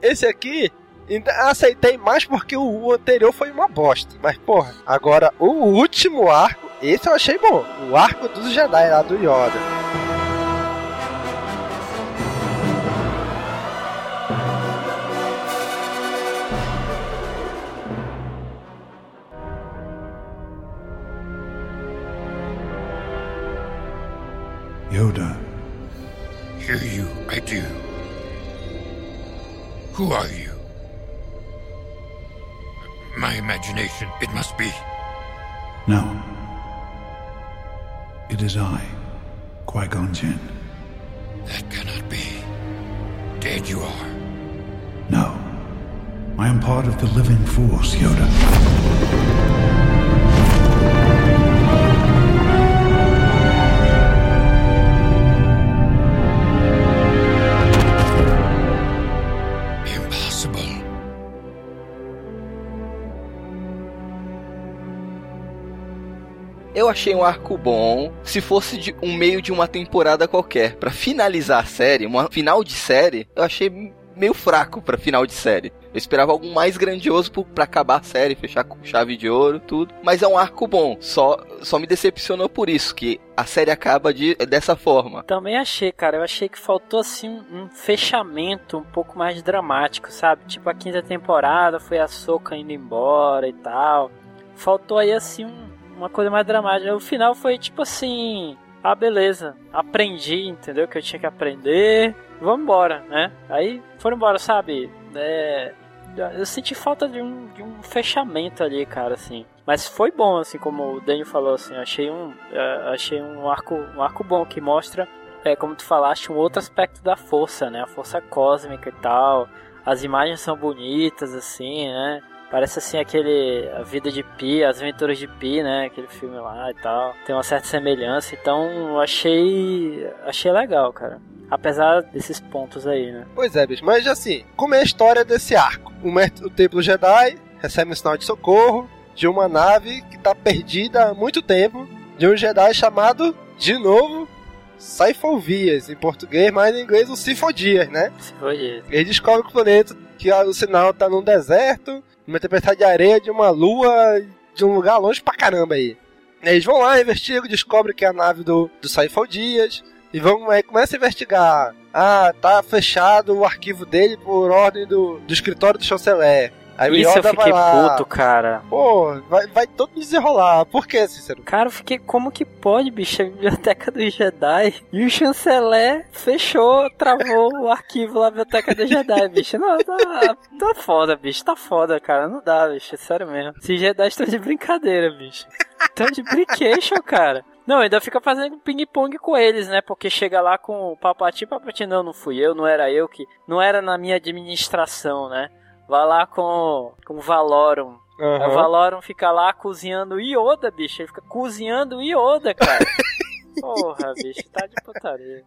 Esse aqui, ainda aceitei mais porque o, o anterior foi uma bosta. Mas, porra, agora o último arco, esse eu achei bom. O arco dos Jedi lá do Yoda. Yoda. Hear you, I do. Who are you? My imagination, it must be. No. It is I, Qui Gon Jinn. That cannot be. Dead you are. No. I am part of the living force, Yoda. Achei um arco bom. Se fosse de um meio de uma temporada qualquer, Pra finalizar a série, uma final de série, eu achei meio fraco pra final de série. Eu esperava algo mais grandioso pra acabar a série, fechar com chave de ouro, tudo. Mas é um arco bom. Só, só me decepcionou por isso, que a série acaba de, dessa forma. Também achei, cara. Eu achei que faltou assim um, um fechamento um pouco mais dramático, sabe? Tipo a quinta temporada foi a Soca indo embora e tal. Faltou aí assim um- uma coisa mais dramática. O final foi tipo assim, ah beleza, aprendi, entendeu? Que eu tinha que aprender. Vamos embora, né? Aí foram embora, sabe? É, eu senti falta de um, de um fechamento ali, cara, assim. Mas foi bom, assim, como o Daniel falou, assim, achei um, é, achei um arco, um arco bom que mostra, é, como tu falaste, um outro aspecto da força, né? A força cósmica e tal. As imagens são bonitas, assim, né? Parece assim aquele A Vida de Pi, As Aventuras de Pi, né? Aquele filme lá e tal. Tem uma certa semelhança, então eu achei achei legal, cara. Apesar desses pontos aí, né? Pois é, bicho. Mas assim, como é a história desse arco? O, mestre, o Templo Jedi recebe um sinal de socorro de uma nave que tá perdida há muito tempo de um Jedi chamado, de novo, Saifalvias, em português, mas em inglês o Sifodias, né? Sifodias. Ele descobre que o planeta, que o sinal tá num deserto, numa tempestade de areia de uma lua, de um lugar longe pra caramba aí. Eles vão lá, investigam, descobrem que é a nave do, do Saifaldias, e vão, aí começa a investigar. Ah, tá fechado o arquivo dele por ordem do, do escritório do chanceler. Aí Isso eu fiquei puto, cara. Pô, vai, vai todo desenrolar. Por que, Cícero? Cara, eu fiquei como que pode, bicho? A biblioteca do Jedi e o chanceler fechou, travou o arquivo lá da biblioteca do Jedi, bicho. Não, tá, tá foda, bicho. Tá foda, cara. Não dá, bicho. É sério mesmo. Esses Jedi estão de brincadeira, bicho. Estão de brincation, cara. Não, ainda fica fazendo ping-pong com eles, né? Porque chega lá com o Papati, Papati, não, não fui eu, não era eu que. Não era na minha administração, né? Vai lá com, com o Valorum. Aham. O Valorum fica lá cozinhando Yoda, bicho. Ele fica cozinhando Yoda, cara. Porra, bicho, tá de putaria.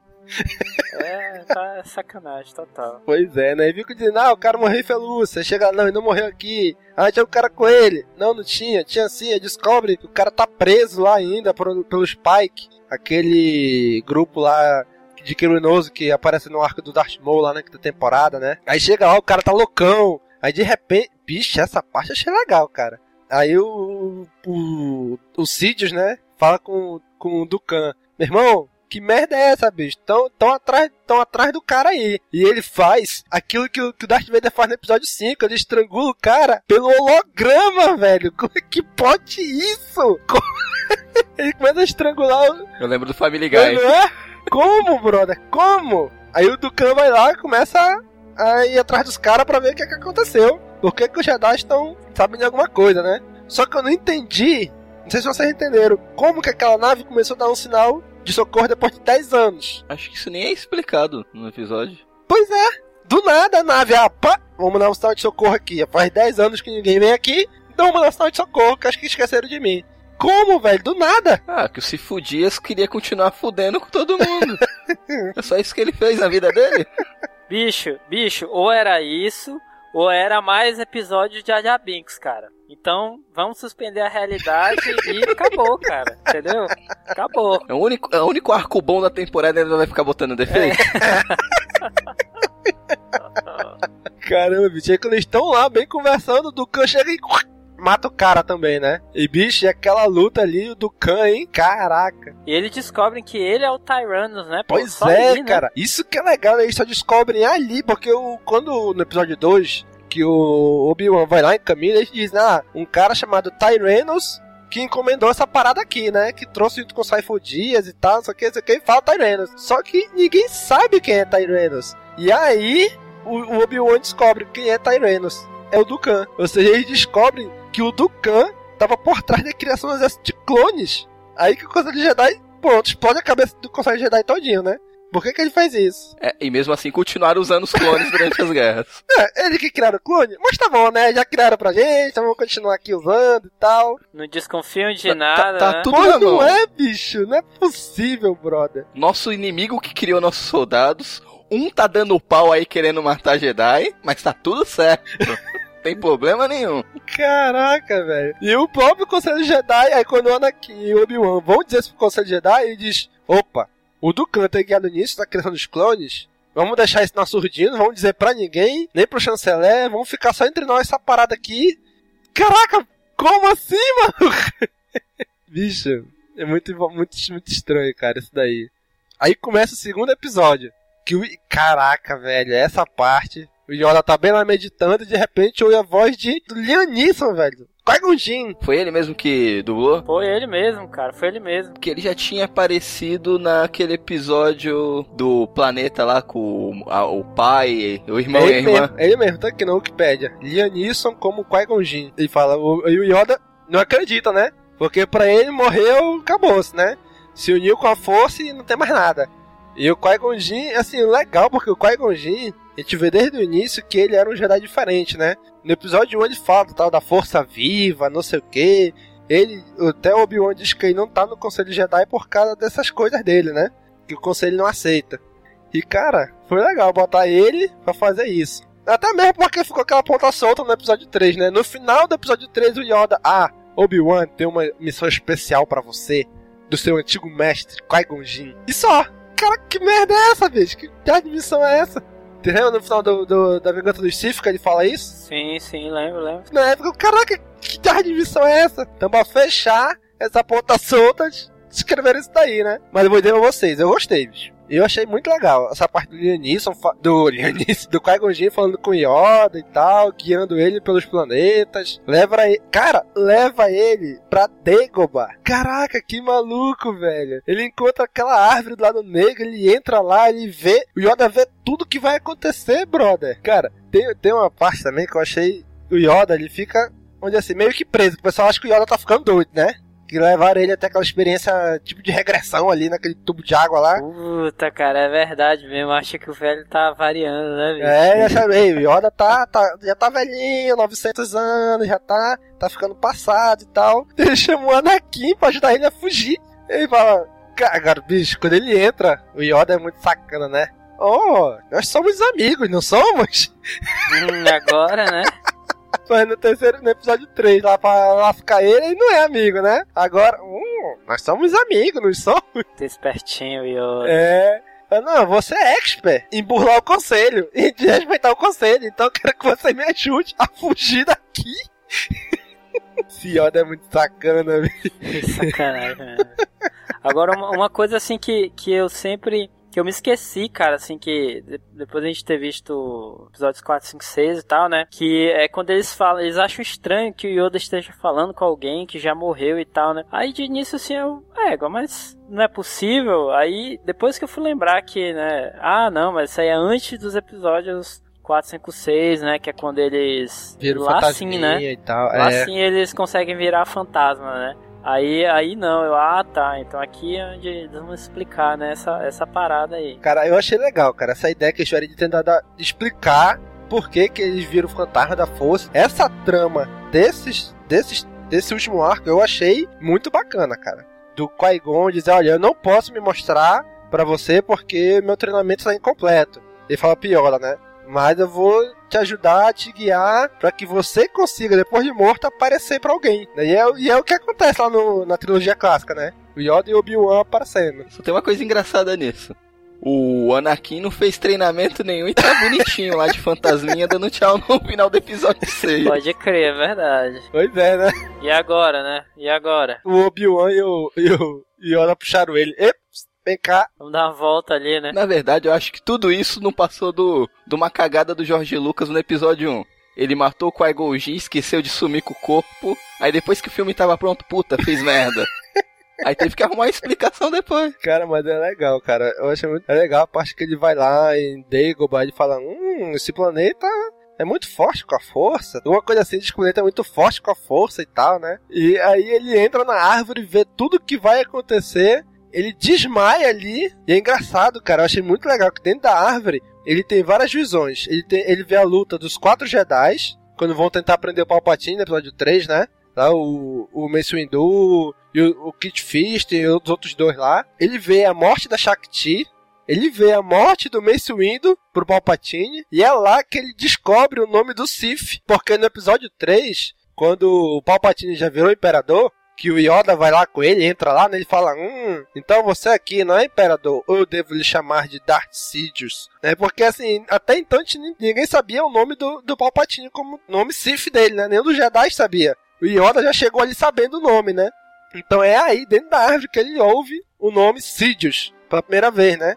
É, tá sacanagem total. Pois é, né? E viu que dizendo, ah, o cara morreu em Felúcia. Chega lá, não, ele não morreu aqui. Ah, tinha um cara com ele. Não, não tinha. Tinha sim. Aí descobre que o cara tá preso lá ainda por, pelo Spike. Aquele grupo lá de criminoso que aparece no arco do Darth Maul lá na quinta temporada, né? Aí chega lá, o cara tá loucão. Aí de repente, bicho, essa parte eu achei legal, cara. Aí o, o, o Sidious, né, fala com, com o Dukan. Meu irmão, que merda é essa, bicho? Tão, tão, atrás, tão atrás do cara aí. E ele faz aquilo que o, que o Darth Vader faz no episódio 5. Ele estrangula o cara pelo holograma, velho. Como é que pode isso? Como... ele começa a estrangular o... Eu lembro do Family Guy. Não é? Como, brother? Como? Aí o Dukan vai lá e começa a, a ir atrás dos caras pra ver o que, é que aconteceu. Por que, que os Jedi estão sabendo de alguma coisa, né? Só que eu não entendi. Não sei se vocês entenderam. Como que aquela nave começou a dar um sinal de socorro depois de 10 anos? Acho que isso nem é explicado no episódio. Pois é. Do nada a nave, ah, pá, vamos dar um sinal de socorro aqui. Faz 10 anos que ninguém vem aqui, então vamos dar um sinal de socorro, que acho que esqueceram de mim. Como, velho? Do nada. Ah, que o Cifudias queria continuar fudendo com todo mundo. é só isso que ele fez na vida dele. Bicho, bicho, ou era isso, ou era mais episódio de Jar Jar Binks, cara. Então, vamos suspender a realidade e acabou, cara. Entendeu? Acabou. É o único, é o único arco bom da temporada e ainda vai ficar botando defeito. Caramba, bicho. Aí quando eles estão lá, bem conversando, o Dukan chega e mata o cara também, né? E, bicho, e aquela luta ali, o Dukan, hein? Caraca. E eles descobrem que ele é o Tyrannus, né? Pô, Pois só é, ali, né? cara. Isso que é legal, né? Eles só descobrem ali, porque o, quando no episódio 2, que o Obi-Wan vai lá em caminho, eles dizem, ah, um cara chamado Tyrannus que encomendou essa parada aqui, né? Que trouxe junto com o Saifo Dias e tal, o que, não sei o que, e fala Tyrannus. Só que ninguém sabe quem é Tyrannus. E aí, o, o Obi-Wan descobre quem é Tyrannus. É o Dukan. Ou seja, eles descobrem que o Dukan tava por trás da criação do exército de clones. Aí que o Conselho Jedi, pronto, explode a cabeça do Conselho Jedi todinho, né? Por que, que ele faz isso? É, e mesmo assim continuaram usando os clones durante as guerras. É, ele que criaram o clone? Mas tá bom, né? Já criaram pra gente, então vamos continuar aqui usando e tal. Não desconfiam de nada, tá né? tudo Pô, não mão. é, bicho? Não é possível, brother. Nosso inimigo que criou nossos soldados, um tá dando pau aí querendo matar Jedi, mas tá tudo certo. Tem problema nenhum. Caraca, velho. E o próprio Conselho Jedi, aí quando o Anakin e o Obi-Wan vão dizer isso pro Conselho Jedi, ele diz: opa, o Dukan tá guiado nisso, da criação dos clones. Vamos deixar isso na surdina, vamos dizer pra ninguém, nem pro chanceler, vamos ficar só entre nós essa parada aqui. Caraca, como assim, mano? Bicho, é muito, muito, muito estranho, cara, isso daí. Aí começa o segundo episódio. Que. Caraca, velho, essa parte. O Yoda tá bem lá meditando e de repente ouve a voz de Neeson, velho. Qui-Gon. Foi ele mesmo que dublou? Foi ele mesmo, cara, foi ele mesmo. Que ele já tinha aparecido naquele episódio do planeta lá com o, a- o pai, o irmão é e a ele irmã. mesmo, é ele mesmo, tá aqui na Wikipedia. Liam Neeson como Qui-Gon. Ele fala, o, e o Yoda não acredita, né? Porque pra ele morreu, acabou-se, né? Se uniu com a força e não tem mais nada. E o Qui-Gon Jinn, assim, legal, porque o Qui-Gon Jinn, a gente vê desde o início que ele era um Jedi diferente, né? No episódio 1 ele fala do tal da força viva, não sei o que. Ele, até o Obi-Wan diz que ele não tá no Conselho Jedi por causa dessas coisas dele, né? Que o Conselho não aceita. E cara, foi legal botar ele pra fazer isso. Até mesmo porque ficou aquela ponta solta no episódio 3, né? No final do episódio 3, o Yoda, ah, Obi-Wan tem uma missão especial pra você, do seu antigo mestre, Qui-Gon Jinn. E só. Cara, que merda é essa, bicho? Que diabo de missão é essa? Entendeu? No final do, do- da Vingança dos Sith que ele fala isso? Sim, sim, lembro, lembro. Na época, caraca, que diabo de missão é essa? Então, pra fechar essa ponta solta, escreveram isso daí, né? Mas eu vou dizer pra vocês, eu gostei, bicho. Eu achei muito legal essa parte do fa- do Liam Neeson, do Jinn falando com Yoda e tal, guiando ele pelos planetas. Leva ele, cara, leva ele pra Dagobah. Caraca, que maluco, velho. Ele encontra aquela árvore do lado negro, ele entra lá, ele vê, o Yoda vê tudo que vai acontecer, brother. Cara, tem, tem uma parte também que eu achei, o Yoda, ele fica, onde assim, meio que preso. O pessoal acha que o Yoda tá ficando doido, né? Que levaram ele até aquela experiência, tipo de regressão ali naquele tubo de água lá. Puta, cara, é verdade mesmo. Acho que o velho tá variando, né, bicho? É, já. O Yoda tá, tá, já tá velhinho, 900 anos, já tá, tá ficando passado e tal. Ele chamou o Anakin pra ajudar ele a fugir. Ele fala, cara, bicho, quando ele entra, o Yoda é muito sacana, né? Oh, nós somos amigos, não somos? Hum, agora, né? Mas no terceiro, no episódio 3, lá pra lascar ele, ele não é amigo, né? Agora, hum, nós somos amigos, não somos? Tá espertinho, Yoda. É. Não, você é expert em burlar o conselho e de respeitar o conselho, então eu quero que você me ajude a fugir daqui. Esse Yoda é muito sacana, velho. Sacanagem, mesmo. Agora, uma, uma coisa assim que, que eu sempre. Que eu me esqueci, cara, assim, que de- depois a gente ter visto episódios 4, 5, 6 e tal, né? Que é quando eles falam, eles acham estranho que o Yoda esteja falando com alguém que já morreu e tal, né? Aí de início assim eu, é, mas não é possível. Aí depois que eu fui lembrar que, né? Ah, não, mas isso aí é antes dos episódios 4, 5, 6, né? Que é quando eles. Vira o lá sim, né? e tal. Lá é. sim eles conseguem virar fantasma, né? Aí, aí não, eu, ah tá, então aqui é onde vão explicar, né, essa, essa parada aí. Cara, eu achei legal, cara, essa ideia que eles tiveram de tentar dar, explicar por que, que eles viram o fantasma da força. Essa trama desses, desses, desse último arco eu achei muito bacana, cara. Do Qui-Gon dizer, olha, eu não posso me mostrar pra você porque meu treinamento está incompleto. Ele fala pior, né? Mas eu vou te ajudar a te guiar pra que você consiga, depois de morto, aparecer pra alguém. E é, e é o que acontece lá no- na trilogia clássica, né? O Yoda e o Obi-Wan aparecendo. Só tem uma coisa engraçada nisso. O Anakin não fez treinamento nenhum e tá bonitinho lá de fantasminha dando tchau no final do episódio 6. Pode crer, é verdade. Pois é, né? E agora, né? E agora? O Obi-Wan e o, e o Yoda puxaram ele. Eps, vem cá. Vamos dar uma volta ali, né? Na verdade, eu acho que tudo isso não passou do, de uma cagada do Jorge Lucas no episódio 1. Ele matou o Qui-Gon esqueceu de sumir com o corpo. Aí depois que o filme tava pronto, puta, fez merda. Aí teve que arrumar uma explicação depois. Cara, mas é legal, cara. Eu acho muito é legal a parte que ele vai lá em Dagobah e fala: Hum, esse planeta é muito forte com a força. Uma coisa assim, diz que o planeta é muito forte com a força e tal, né? E aí ele entra na árvore, vê tudo que vai acontecer. Ele desmaia ali. E é engraçado, cara. Eu achei muito legal que dentro da árvore ele tem várias visões. Ele, tem, ele vê a luta dos quatro Jedi. Quando vão tentar prender o Palpatine no episódio 3, né? Lá, o, o Mace Windu e o, o Kit Fist e os outros dois lá. Ele vê a morte da Shakti. Ele vê a morte do Mace Windu pro Palpatine. E é lá que ele descobre o nome do Sith. Porque no episódio 3, quando o Palpatine já virou Imperador, que o Yoda vai lá com ele, entra lá, né, ele fala, hum, então você aqui não é imperador, ou eu devo lhe chamar de Darth Sidious, né, porque assim, até então ninguém sabia o nome do, do Palpatine como nome Sith dele, né, nenhum dos Jedi sabia. O Yoda já chegou ali sabendo o nome, né, então é aí, dentro da árvore, que ele ouve o nome Sidious, pela primeira vez, né,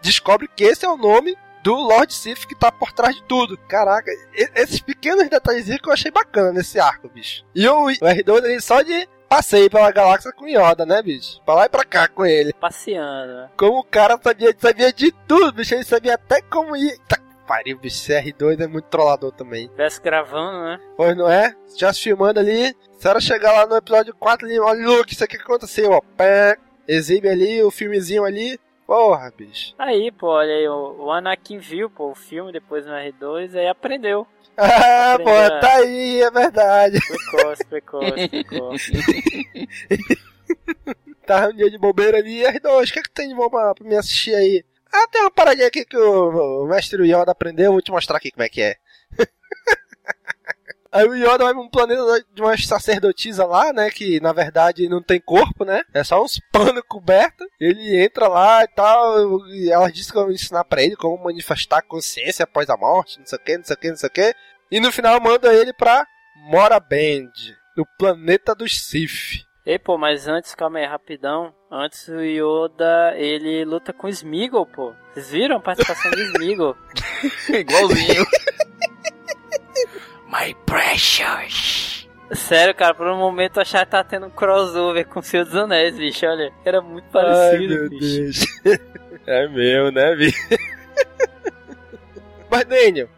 descobre que esse é o nome do Lord Sif que tá por trás de tudo. Caraca, esses pequenos detalhes que eu achei bacana nesse arco, bicho. E o, o R2 ali só de passeio pela galáxia com Yoda, né, bicho? Pra lá e pra cá com ele. Passeando, né? Como o cara sabia, sabia de tudo, bicho. Ele sabia até como ir. Tá, pariu, bicho. Esse R2 é muito trollador também. Tivesse gravando, né? Pois não é? Já se filmando ali. Se ela chegar lá no episódio 4 ali, olha, Luke, isso aqui que aconteceu, ó. Pé, exibe ali o filmezinho ali. Porra, bicho. Aí, pô, olha aí, o, o Anakin viu, pô, o filme depois no R2, aí aprendeu. Ah, pô, tá aí, é verdade. Precoce, precoce, precoce. Tava um dia de bobeira ali, R2, o que é que tem de bom pra, pra me assistir aí? Ah, tem uma paradinha aqui que o, o mestre Yoda aprendeu, vou te mostrar aqui como é que é. Aí o Yoda vai pra um planeta de uma sacerdotisa lá, né? Que na verdade não tem corpo, né? É só uns panos cobertos. Ele entra lá e tal. E ela diz que vão ensinar pra ele como manifestar consciência após a morte, não sei o que, não sei o que, não sei o que. E no final manda ele pra Moraband, no planeta dos Sith. Ei, pô, mas antes, calma aí, rapidão. Antes o Yoda, ele luta com o Smeagol, pô. Vocês viram a participação do Smeagol? Igualzinho. My precious. Sério, cara, por um momento eu achava que tá tendo um crossover com o Senhor dos Anéis, bicho. Olha, era muito parecido, Ai, meu bicho. Deus. É meu, né, bicho? Mas, Daniel,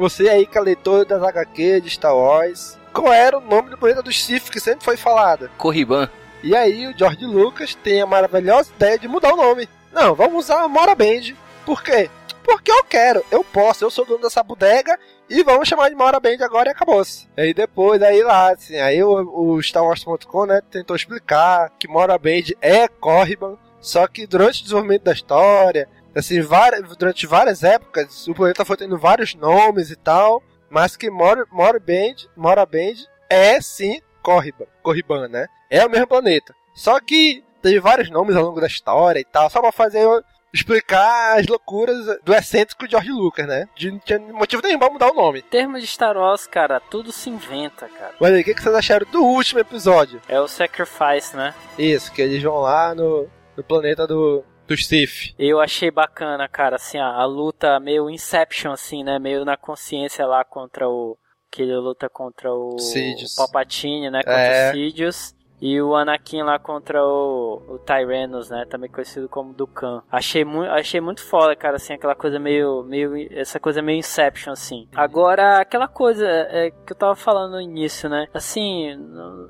você aí que é leitor das HQ de Star Wars, qual era o nome do planeta dos Sith que sempre foi falado? Corriban. E aí o George Lucas tem a maravilhosa ideia de mudar o nome. Não, vamos usar Moraband. Por quê? Porque eu quero, eu posso, eu sou dono dessa bodega e vamos chamar de Maura Band agora e acabou-se. Aí depois, aí lá, assim, aí o, o Star Wars.com, né, tentou explicar que Maura Band é Corriban, só que durante o desenvolvimento da história, assim, várias, durante várias épocas, o planeta foi tendo vários nomes e tal, mas que Mora, Mora Band, Mora Band é sim Corriban, Corriban, né? É o mesmo planeta. Só que teve vários nomes ao longo da história e tal, só pra fazer explicar as loucuras do excêntrico George Lucas, né? De, não tinha motivo nenhum pra mudar o nome. Em termos de Star Wars, cara, tudo se inventa, cara. Mas aí, o que, que vocês acharam do último episódio? É o Sacrifice, né? Isso, que eles vão lá no, no planeta do, dos Sith. Eu achei bacana, cara, assim, a, a, luta meio Inception, assim, né? Meio na consciência lá contra o... Que ele luta contra o... Sidious. O Palpatine, né? Contra É. o Sidious. E o Anakin lá contra o, o Tyrannus, né? Também conhecido como Dukan. Achei, mu achei muito foda, cara, assim, aquela coisa meio, meio. Essa coisa meio Inception, assim. Agora, aquela coisa é, que eu tava falando no início, né? Assim,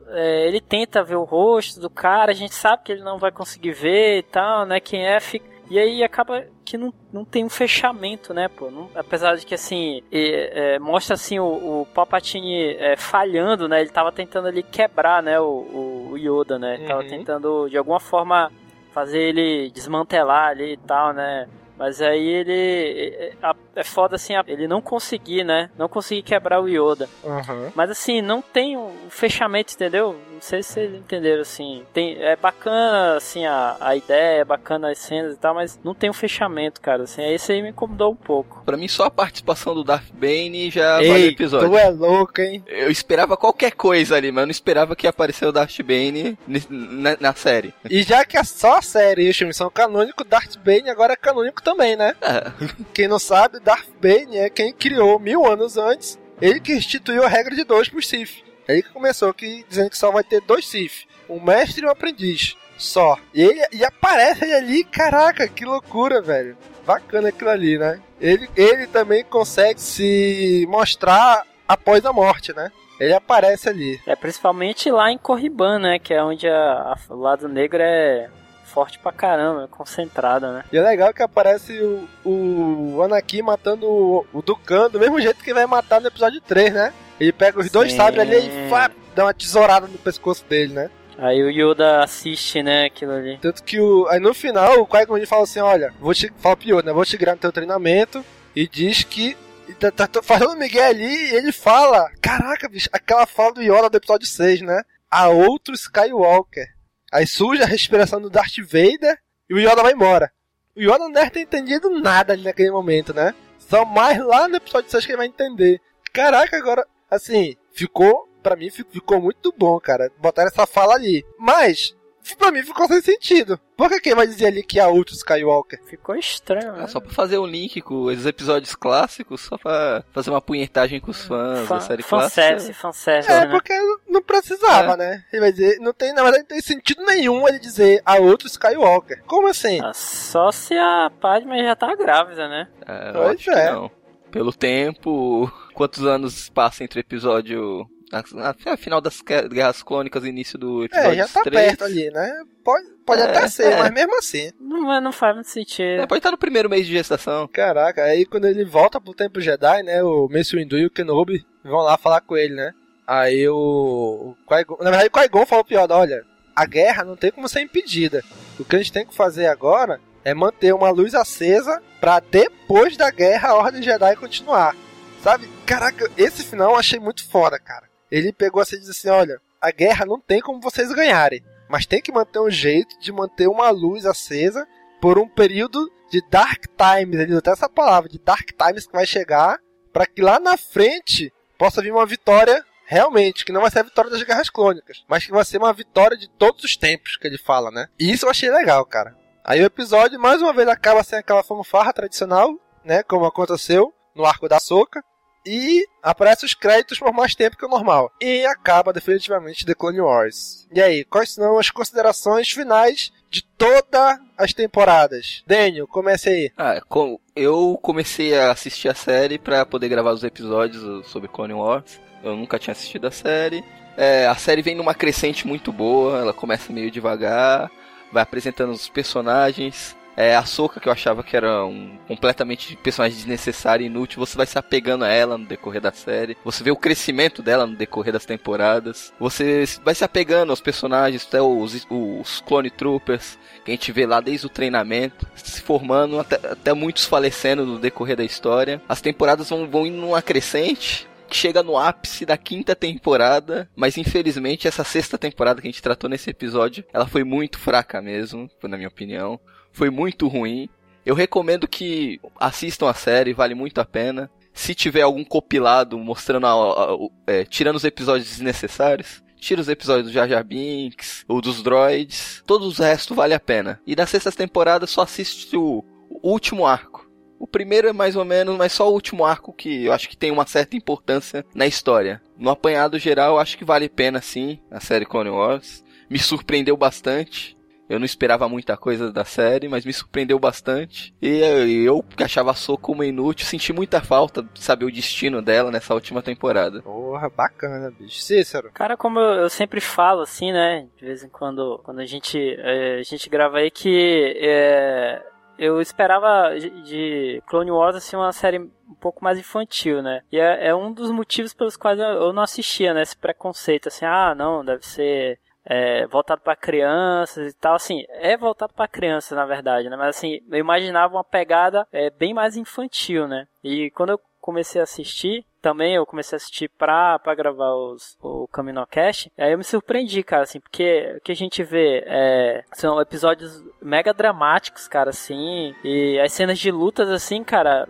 é, ele tenta ver o rosto do cara, a gente sabe que ele não vai conseguir ver e tal, né? Quem é, fica. E aí acaba que não, não tem um fechamento, né, pô? Não, apesar de que, assim, é, é, mostra, assim, o, o Palpatine é, falhando, né? Ele tava tentando ali quebrar, né, o, o, o Yoda, né? Ele Tava Uhum. tentando, de alguma forma, fazer ele desmantelar ali e tal, né? Mas aí ele. É, é- é foda assim, ele não conseguir, né? Não conseguir quebrar o Yoda. Uhum. Mas assim, não tem um fechamento, entendeu? Não sei se vocês entenderam, assim. Tem, é bacana, assim, a, a ideia, é bacana as cenas e tal, mas não tem um fechamento, cara. Assim, aí isso aí me incomodou um pouco. Pra mim, só a participação do Darth Bane já valeu o Ei, episódio. tu é louco, hein? Eu esperava qualquer coisa ali, mas eu não esperava que ia aparecer o Darth Bane na, na série. E já que é só a série e os filmes são canônicos, Darth Bane agora é canônico também, né? Quem não sabe, Darth Bane é quem criou mil anos antes, ele que instituiu a regra de dois pros Sith. Ele que começou que dizendo que só vai ter dois Sith, um mestre e um aprendiz. só. E ele e aparece ele ali, caraca, que loucura, velho. Bacana aquilo ali, né? Ele, ele também consegue se mostrar após a morte, né? Ele aparece ali. É, principalmente lá em Corriban, né? Que é onde a, a, o lado negro é forte pra caramba, concentrada, né? E é legal que aparece o, o Anakin matando o, o Dukan do mesmo jeito que vai matar no episódio 3, né? Ele pega os dois Sim. sabres ali e fá, dá uma tesourada no pescoço dele, né? Aí o Yoda assiste, né, aquilo ali. Tanto que o, aí no final o Qui-Gon fala assim, olha, vou te, fala pro Yoda, né, vou te tirar no teu treinamento e diz que tá, tá, tá fazendo o Miguel ali e ele fala, caraca, bicho, aquela fala do Yoda do episódio 6, né? Há outro Skywalker. Aí surge a respiração do Darth Vader e o Yoda vai embora. O Yoda não deve ter entendido nada ali naquele momento, né? Só mais lá no episódio 6 que ele vai entender. Caraca, agora, assim, ficou, pra mim, ficou muito bom, cara. Botaram essa fala ali. Mas, pra mim ficou sem sentido. Por que quem vai dizer ali que há outro Skywalker? Ficou estranho, né? É só pra fazer um link com os episódios clássicos, só pra fazer uma punhetagem com os fãs da série clássica. fanservice, É, né? porque não precisava, É. né? Ele vai dizer, não tem, na verdade, não tem sentido nenhum ele dizer há outro Skywalker. Como assim? Ah, Só se a Padme já tá grávida, né? É, Pois é. não. Pelo tempo, quantos anos passa entre o episódio. Na, na final das Guerras Clônicas e início do episódio É, já tá 3. perto ali, né? Pode, pode É, até ser, é. mas mesmo assim. Não, mas não faz muito sentido. É, pode estar no primeiro mês de gestação. Caraca, aí quando ele volta pro Templo Jedi, né? O Mace Windu e o Kenobi vão lá falar com ele, né? Aí o. Na verdade, o Qui-Gon falou Yoda: olha, a guerra não tem como ser impedida. O que a gente tem que fazer agora é manter uma luz acesa pra depois da guerra a Ordem Jedi continuar. Sabe? Caraca, esse final eu achei muito foda, cara. Ele pegou assim e disse assim: olha, a guerra não tem como vocês ganharem. Mas tem que manter um jeito de manter uma luz acesa por um período de Dark Times. Ele até essa palavra, de Dark Times que vai chegar, para que lá na frente possa vir uma vitória realmente, que não vai ser a vitória das Guerras Clônicas, mas que vai ser uma vitória de todos os tempos que ele fala, né? E isso eu achei legal, cara. Aí o episódio, mais uma vez, acaba sem aquela fanfarra tradicional, né? Como aconteceu no arco da Soca. E aparece os créditos por mais tempo que o normal. E acaba definitivamente The Clone Wars. E aí, quais são as considerações finais de todas as temporadas? Daniel, comece aí. Ah, eu comecei a assistir a série pra poder gravar os episódios sobre Clone Wars. Eu nunca tinha assistido a série. É, a série vem numa crescente muito boa, ela começa meio devagar, vai apresentando os personagens. É, a Soca, que eu achava que era um completamente personagem desnecessário e inútil, você vai se apegando a ela no decorrer da série. Você vê o crescimento dela no decorrer das temporadas. Você vai se apegando aos personagens, até os, os Clone Troopers, que a gente vê lá desde o treinamento, se formando, até, até muitos falecendo no decorrer da história. As temporadas vão, vão indo numa crescente que chega no ápice da quinta temporada, mas infelizmente essa sexta temporada que a gente tratou nesse episódio, ela foi muito fraca mesmo, na minha opinião. Foi muito ruim. Eu recomendo que assistam a série, vale muito a pena. Se tiver algum compilado mostrando a, a- o- é, tirando os episódios desnecessários, tira os episódios do Jar Jar Binks ou dos droids, todos os restos vale a pena. E da sexta temporada só assiste o, o último arco. O primeiro é mais ou menos, mas só o último arco que eu acho que tem uma certa importância na história. No apanhado geral, eu acho que vale a pena sim a série Clone Wars. Me surpreendeu bastante. Eu não esperava muita coisa da série, mas me surpreendeu bastante. E eu, eu que achava a Soca uma inútil, senti muita falta de saber o destino dela nessa última temporada. Porra, bacana, bicho. Cícero. Cara, como eu, eu sempre falo, assim, né? De vez em quando, quando a gente, é, a gente grava aí, que é, eu esperava de, de Clone Wars, assim, uma série um pouco mais infantil, né? E é, é um dos motivos pelos quais eu, eu não assistia, né? Esse preconceito, assim, ah, não, deve ser é, voltado para crianças e tal, assim, é voltado para crianças na verdade, né? Mas assim, eu imaginava uma pegada é, bem mais infantil, né? E quando eu comecei a assistir, também eu comecei a assistir pra, pra gravar os, o Caminocast, aí eu me surpreendi, cara, assim, porque o que a gente vê é, são episódios mega dramáticos, cara, assim, e as cenas de lutas, assim, cara,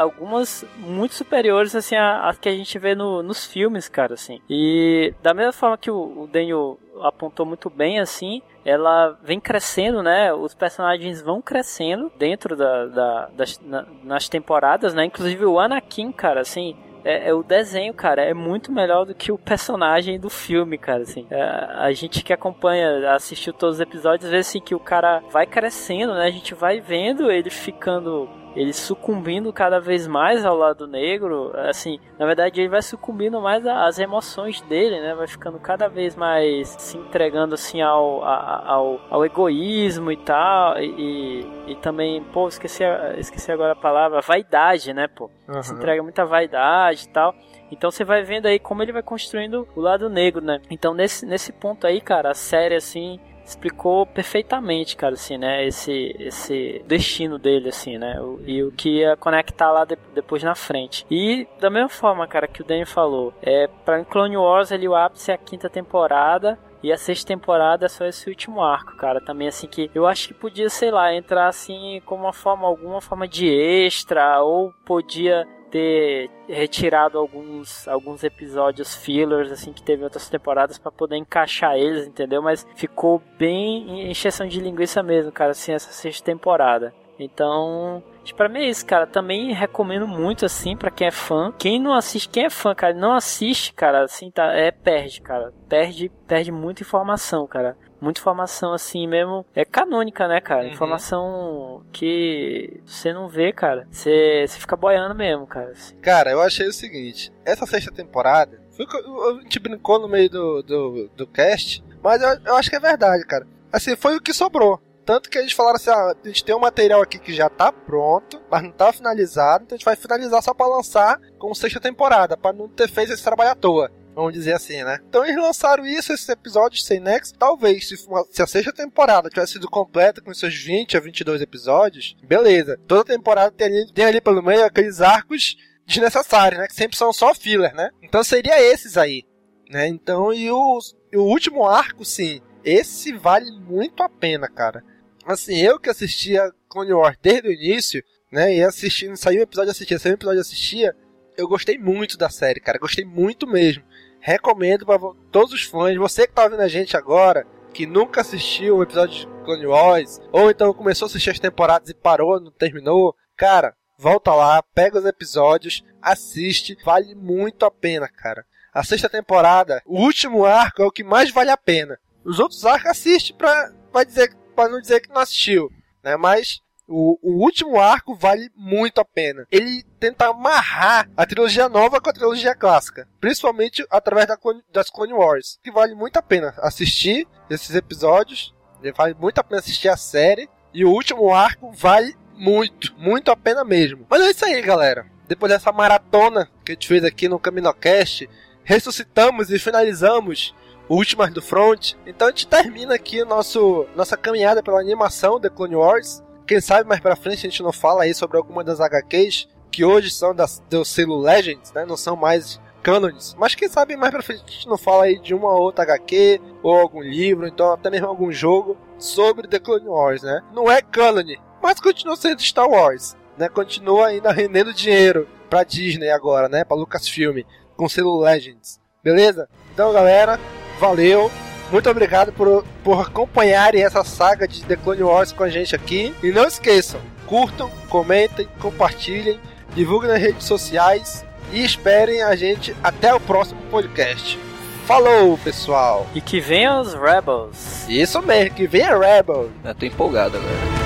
algumas muito superiores assim às que a gente vê no, nos filmes, cara, assim. E da mesma forma que o, o Daniel apontou muito bem, assim, ela vem crescendo, né? Os personagens vão crescendo dentro da, da das, na- nas temporadas, né? Inclusive o Anakin, cara, assim, é, é, o desenho, cara, é muito melhor do que o personagem do filme, cara, assim. É, a gente que acompanha, assistiu todos os episódios, vê assim que o cara vai crescendo, né? A gente vai vendo ele ficando ele sucumbindo cada vez mais ao lado negro, assim, na verdade ele vai sucumbindo mais às emoções dele, né? Vai ficando cada vez mais se entregando assim ao, ao, ao egoísmo e tal, e, e também, pô, esqueci, esqueci agora a palavra, vaidade, né, pô? Uhum. Se entrega muita vaidade e tal. Então você vai vendo aí como ele vai construindo o lado negro, né? Então nesse, nesse ponto aí, cara, a série assim explicou perfeitamente, cara, assim, né, esse, esse destino dele, assim, né, o, e o que ia conectar lá de, depois na frente. E da mesma forma, cara, que o Danny falou, é, pra Clone Wars ali o ápice é a quinta temporada, e a sexta temporada é só esse último arco, cara. Também assim que eu acho que podia, sei lá, entrar assim como uma forma, alguma forma de extra, ou podia ter retirado alguns, alguns episódios fillers assim que teve outras temporadas para poder encaixar eles, entendeu? Mas ficou bem encheção de linguiça mesmo, cara, assim essa sexta temporada. Então, para mim é isso, cara. Também recomendo muito assim para quem é fã. Quem não assiste, quem é fã, cara, não assiste, cara, assim tá, é perde, cara. Perde, perde muita informação, cara muita informação assim mesmo. É canônica, né, cara? Uhum. Informação que você não vê, cara. Você, você fica boiando mesmo, cara. Assim. Cara, eu achei o seguinte: essa sexta temporada. Foi, a gente brincou no meio do, do, do cast, mas eu, eu acho que é verdade, cara. Assim, foi o que sobrou. Tanto que eles falaram assim: ah, a gente tem um material aqui que já tá pronto, mas não tá finalizado, então a gente vai finalizar só pra lançar como sexta temporada, para não ter feito esse trabalho à toa. Vamos dizer assim, né? Então eles lançaram isso, esses episódios sem nexo. Talvez, se, uma, se a sexta temporada tivesse sido completa com seus 20 a 22 episódios, beleza. Toda temporada tem ali, tem ali pelo meio aqueles arcos desnecessários, né? Que sempre são só filler, né? Então seria esses aí, né? Então, e o, e o último arco, sim. Esse vale muito a pena, cara. Assim, eu que assistia Clone Wars desde o início, né? E assistindo, saiu um episódio assistia, saiu um episódio assistia. Eu gostei muito da série, cara. Gostei muito mesmo recomendo para todos os fãs, você que tá ouvindo a gente agora, que nunca assistiu um episódio de Clone Wars, ou então começou a assistir as temporadas e parou, não terminou, cara, volta lá, pega os episódios, assiste, vale muito a pena, cara. A sexta temporada, o último arco é o que mais vale a pena. Os outros arcos assiste pra, pra, dizer, pra não dizer que não assistiu, né? Mas o, o, último arco vale muito a pena. Ele tenta amarrar a trilogia nova com a trilogia clássica, principalmente através da das Clone Wars, que vale muito a pena assistir esses episódios. Vale muito a pena assistir a série. E o último arco vale muito, muito a pena mesmo. Mas é isso aí, galera. Depois dessa maratona que a gente fez aqui no CaminoCast, ressuscitamos e finalizamos Últimas do Front. Então a gente termina aqui nosso, nossa caminhada pela animação The Clone Wars. Quem sabe mais pra frente a gente não fala aí sobre alguma das HQs que hoje são das, do selo Legends, né? Não são mais cânones. Mas quem sabe mais pra frente a gente não fala aí de uma ou outra HQ, ou algum livro, então até mesmo algum jogo sobre The Clone Wars, né? Não é cânone, mas continua sendo Star Wars, né? Continua ainda rendendo dinheiro pra Disney agora, né? Pra Lucasfilm, com selo Legends. Beleza? Então, galera, valeu. Muito obrigado por, por acompanharem essa saga de The Clone Wars com a gente aqui. E não esqueçam, curtam, comentem, compartilhem, divulguem nas redes sociais e esperem a gente até o próximo podcast. Falou, pessoal! E que venham os Rebels! Isso mesmo, que venha Rebels! Eu tô empolgado agora.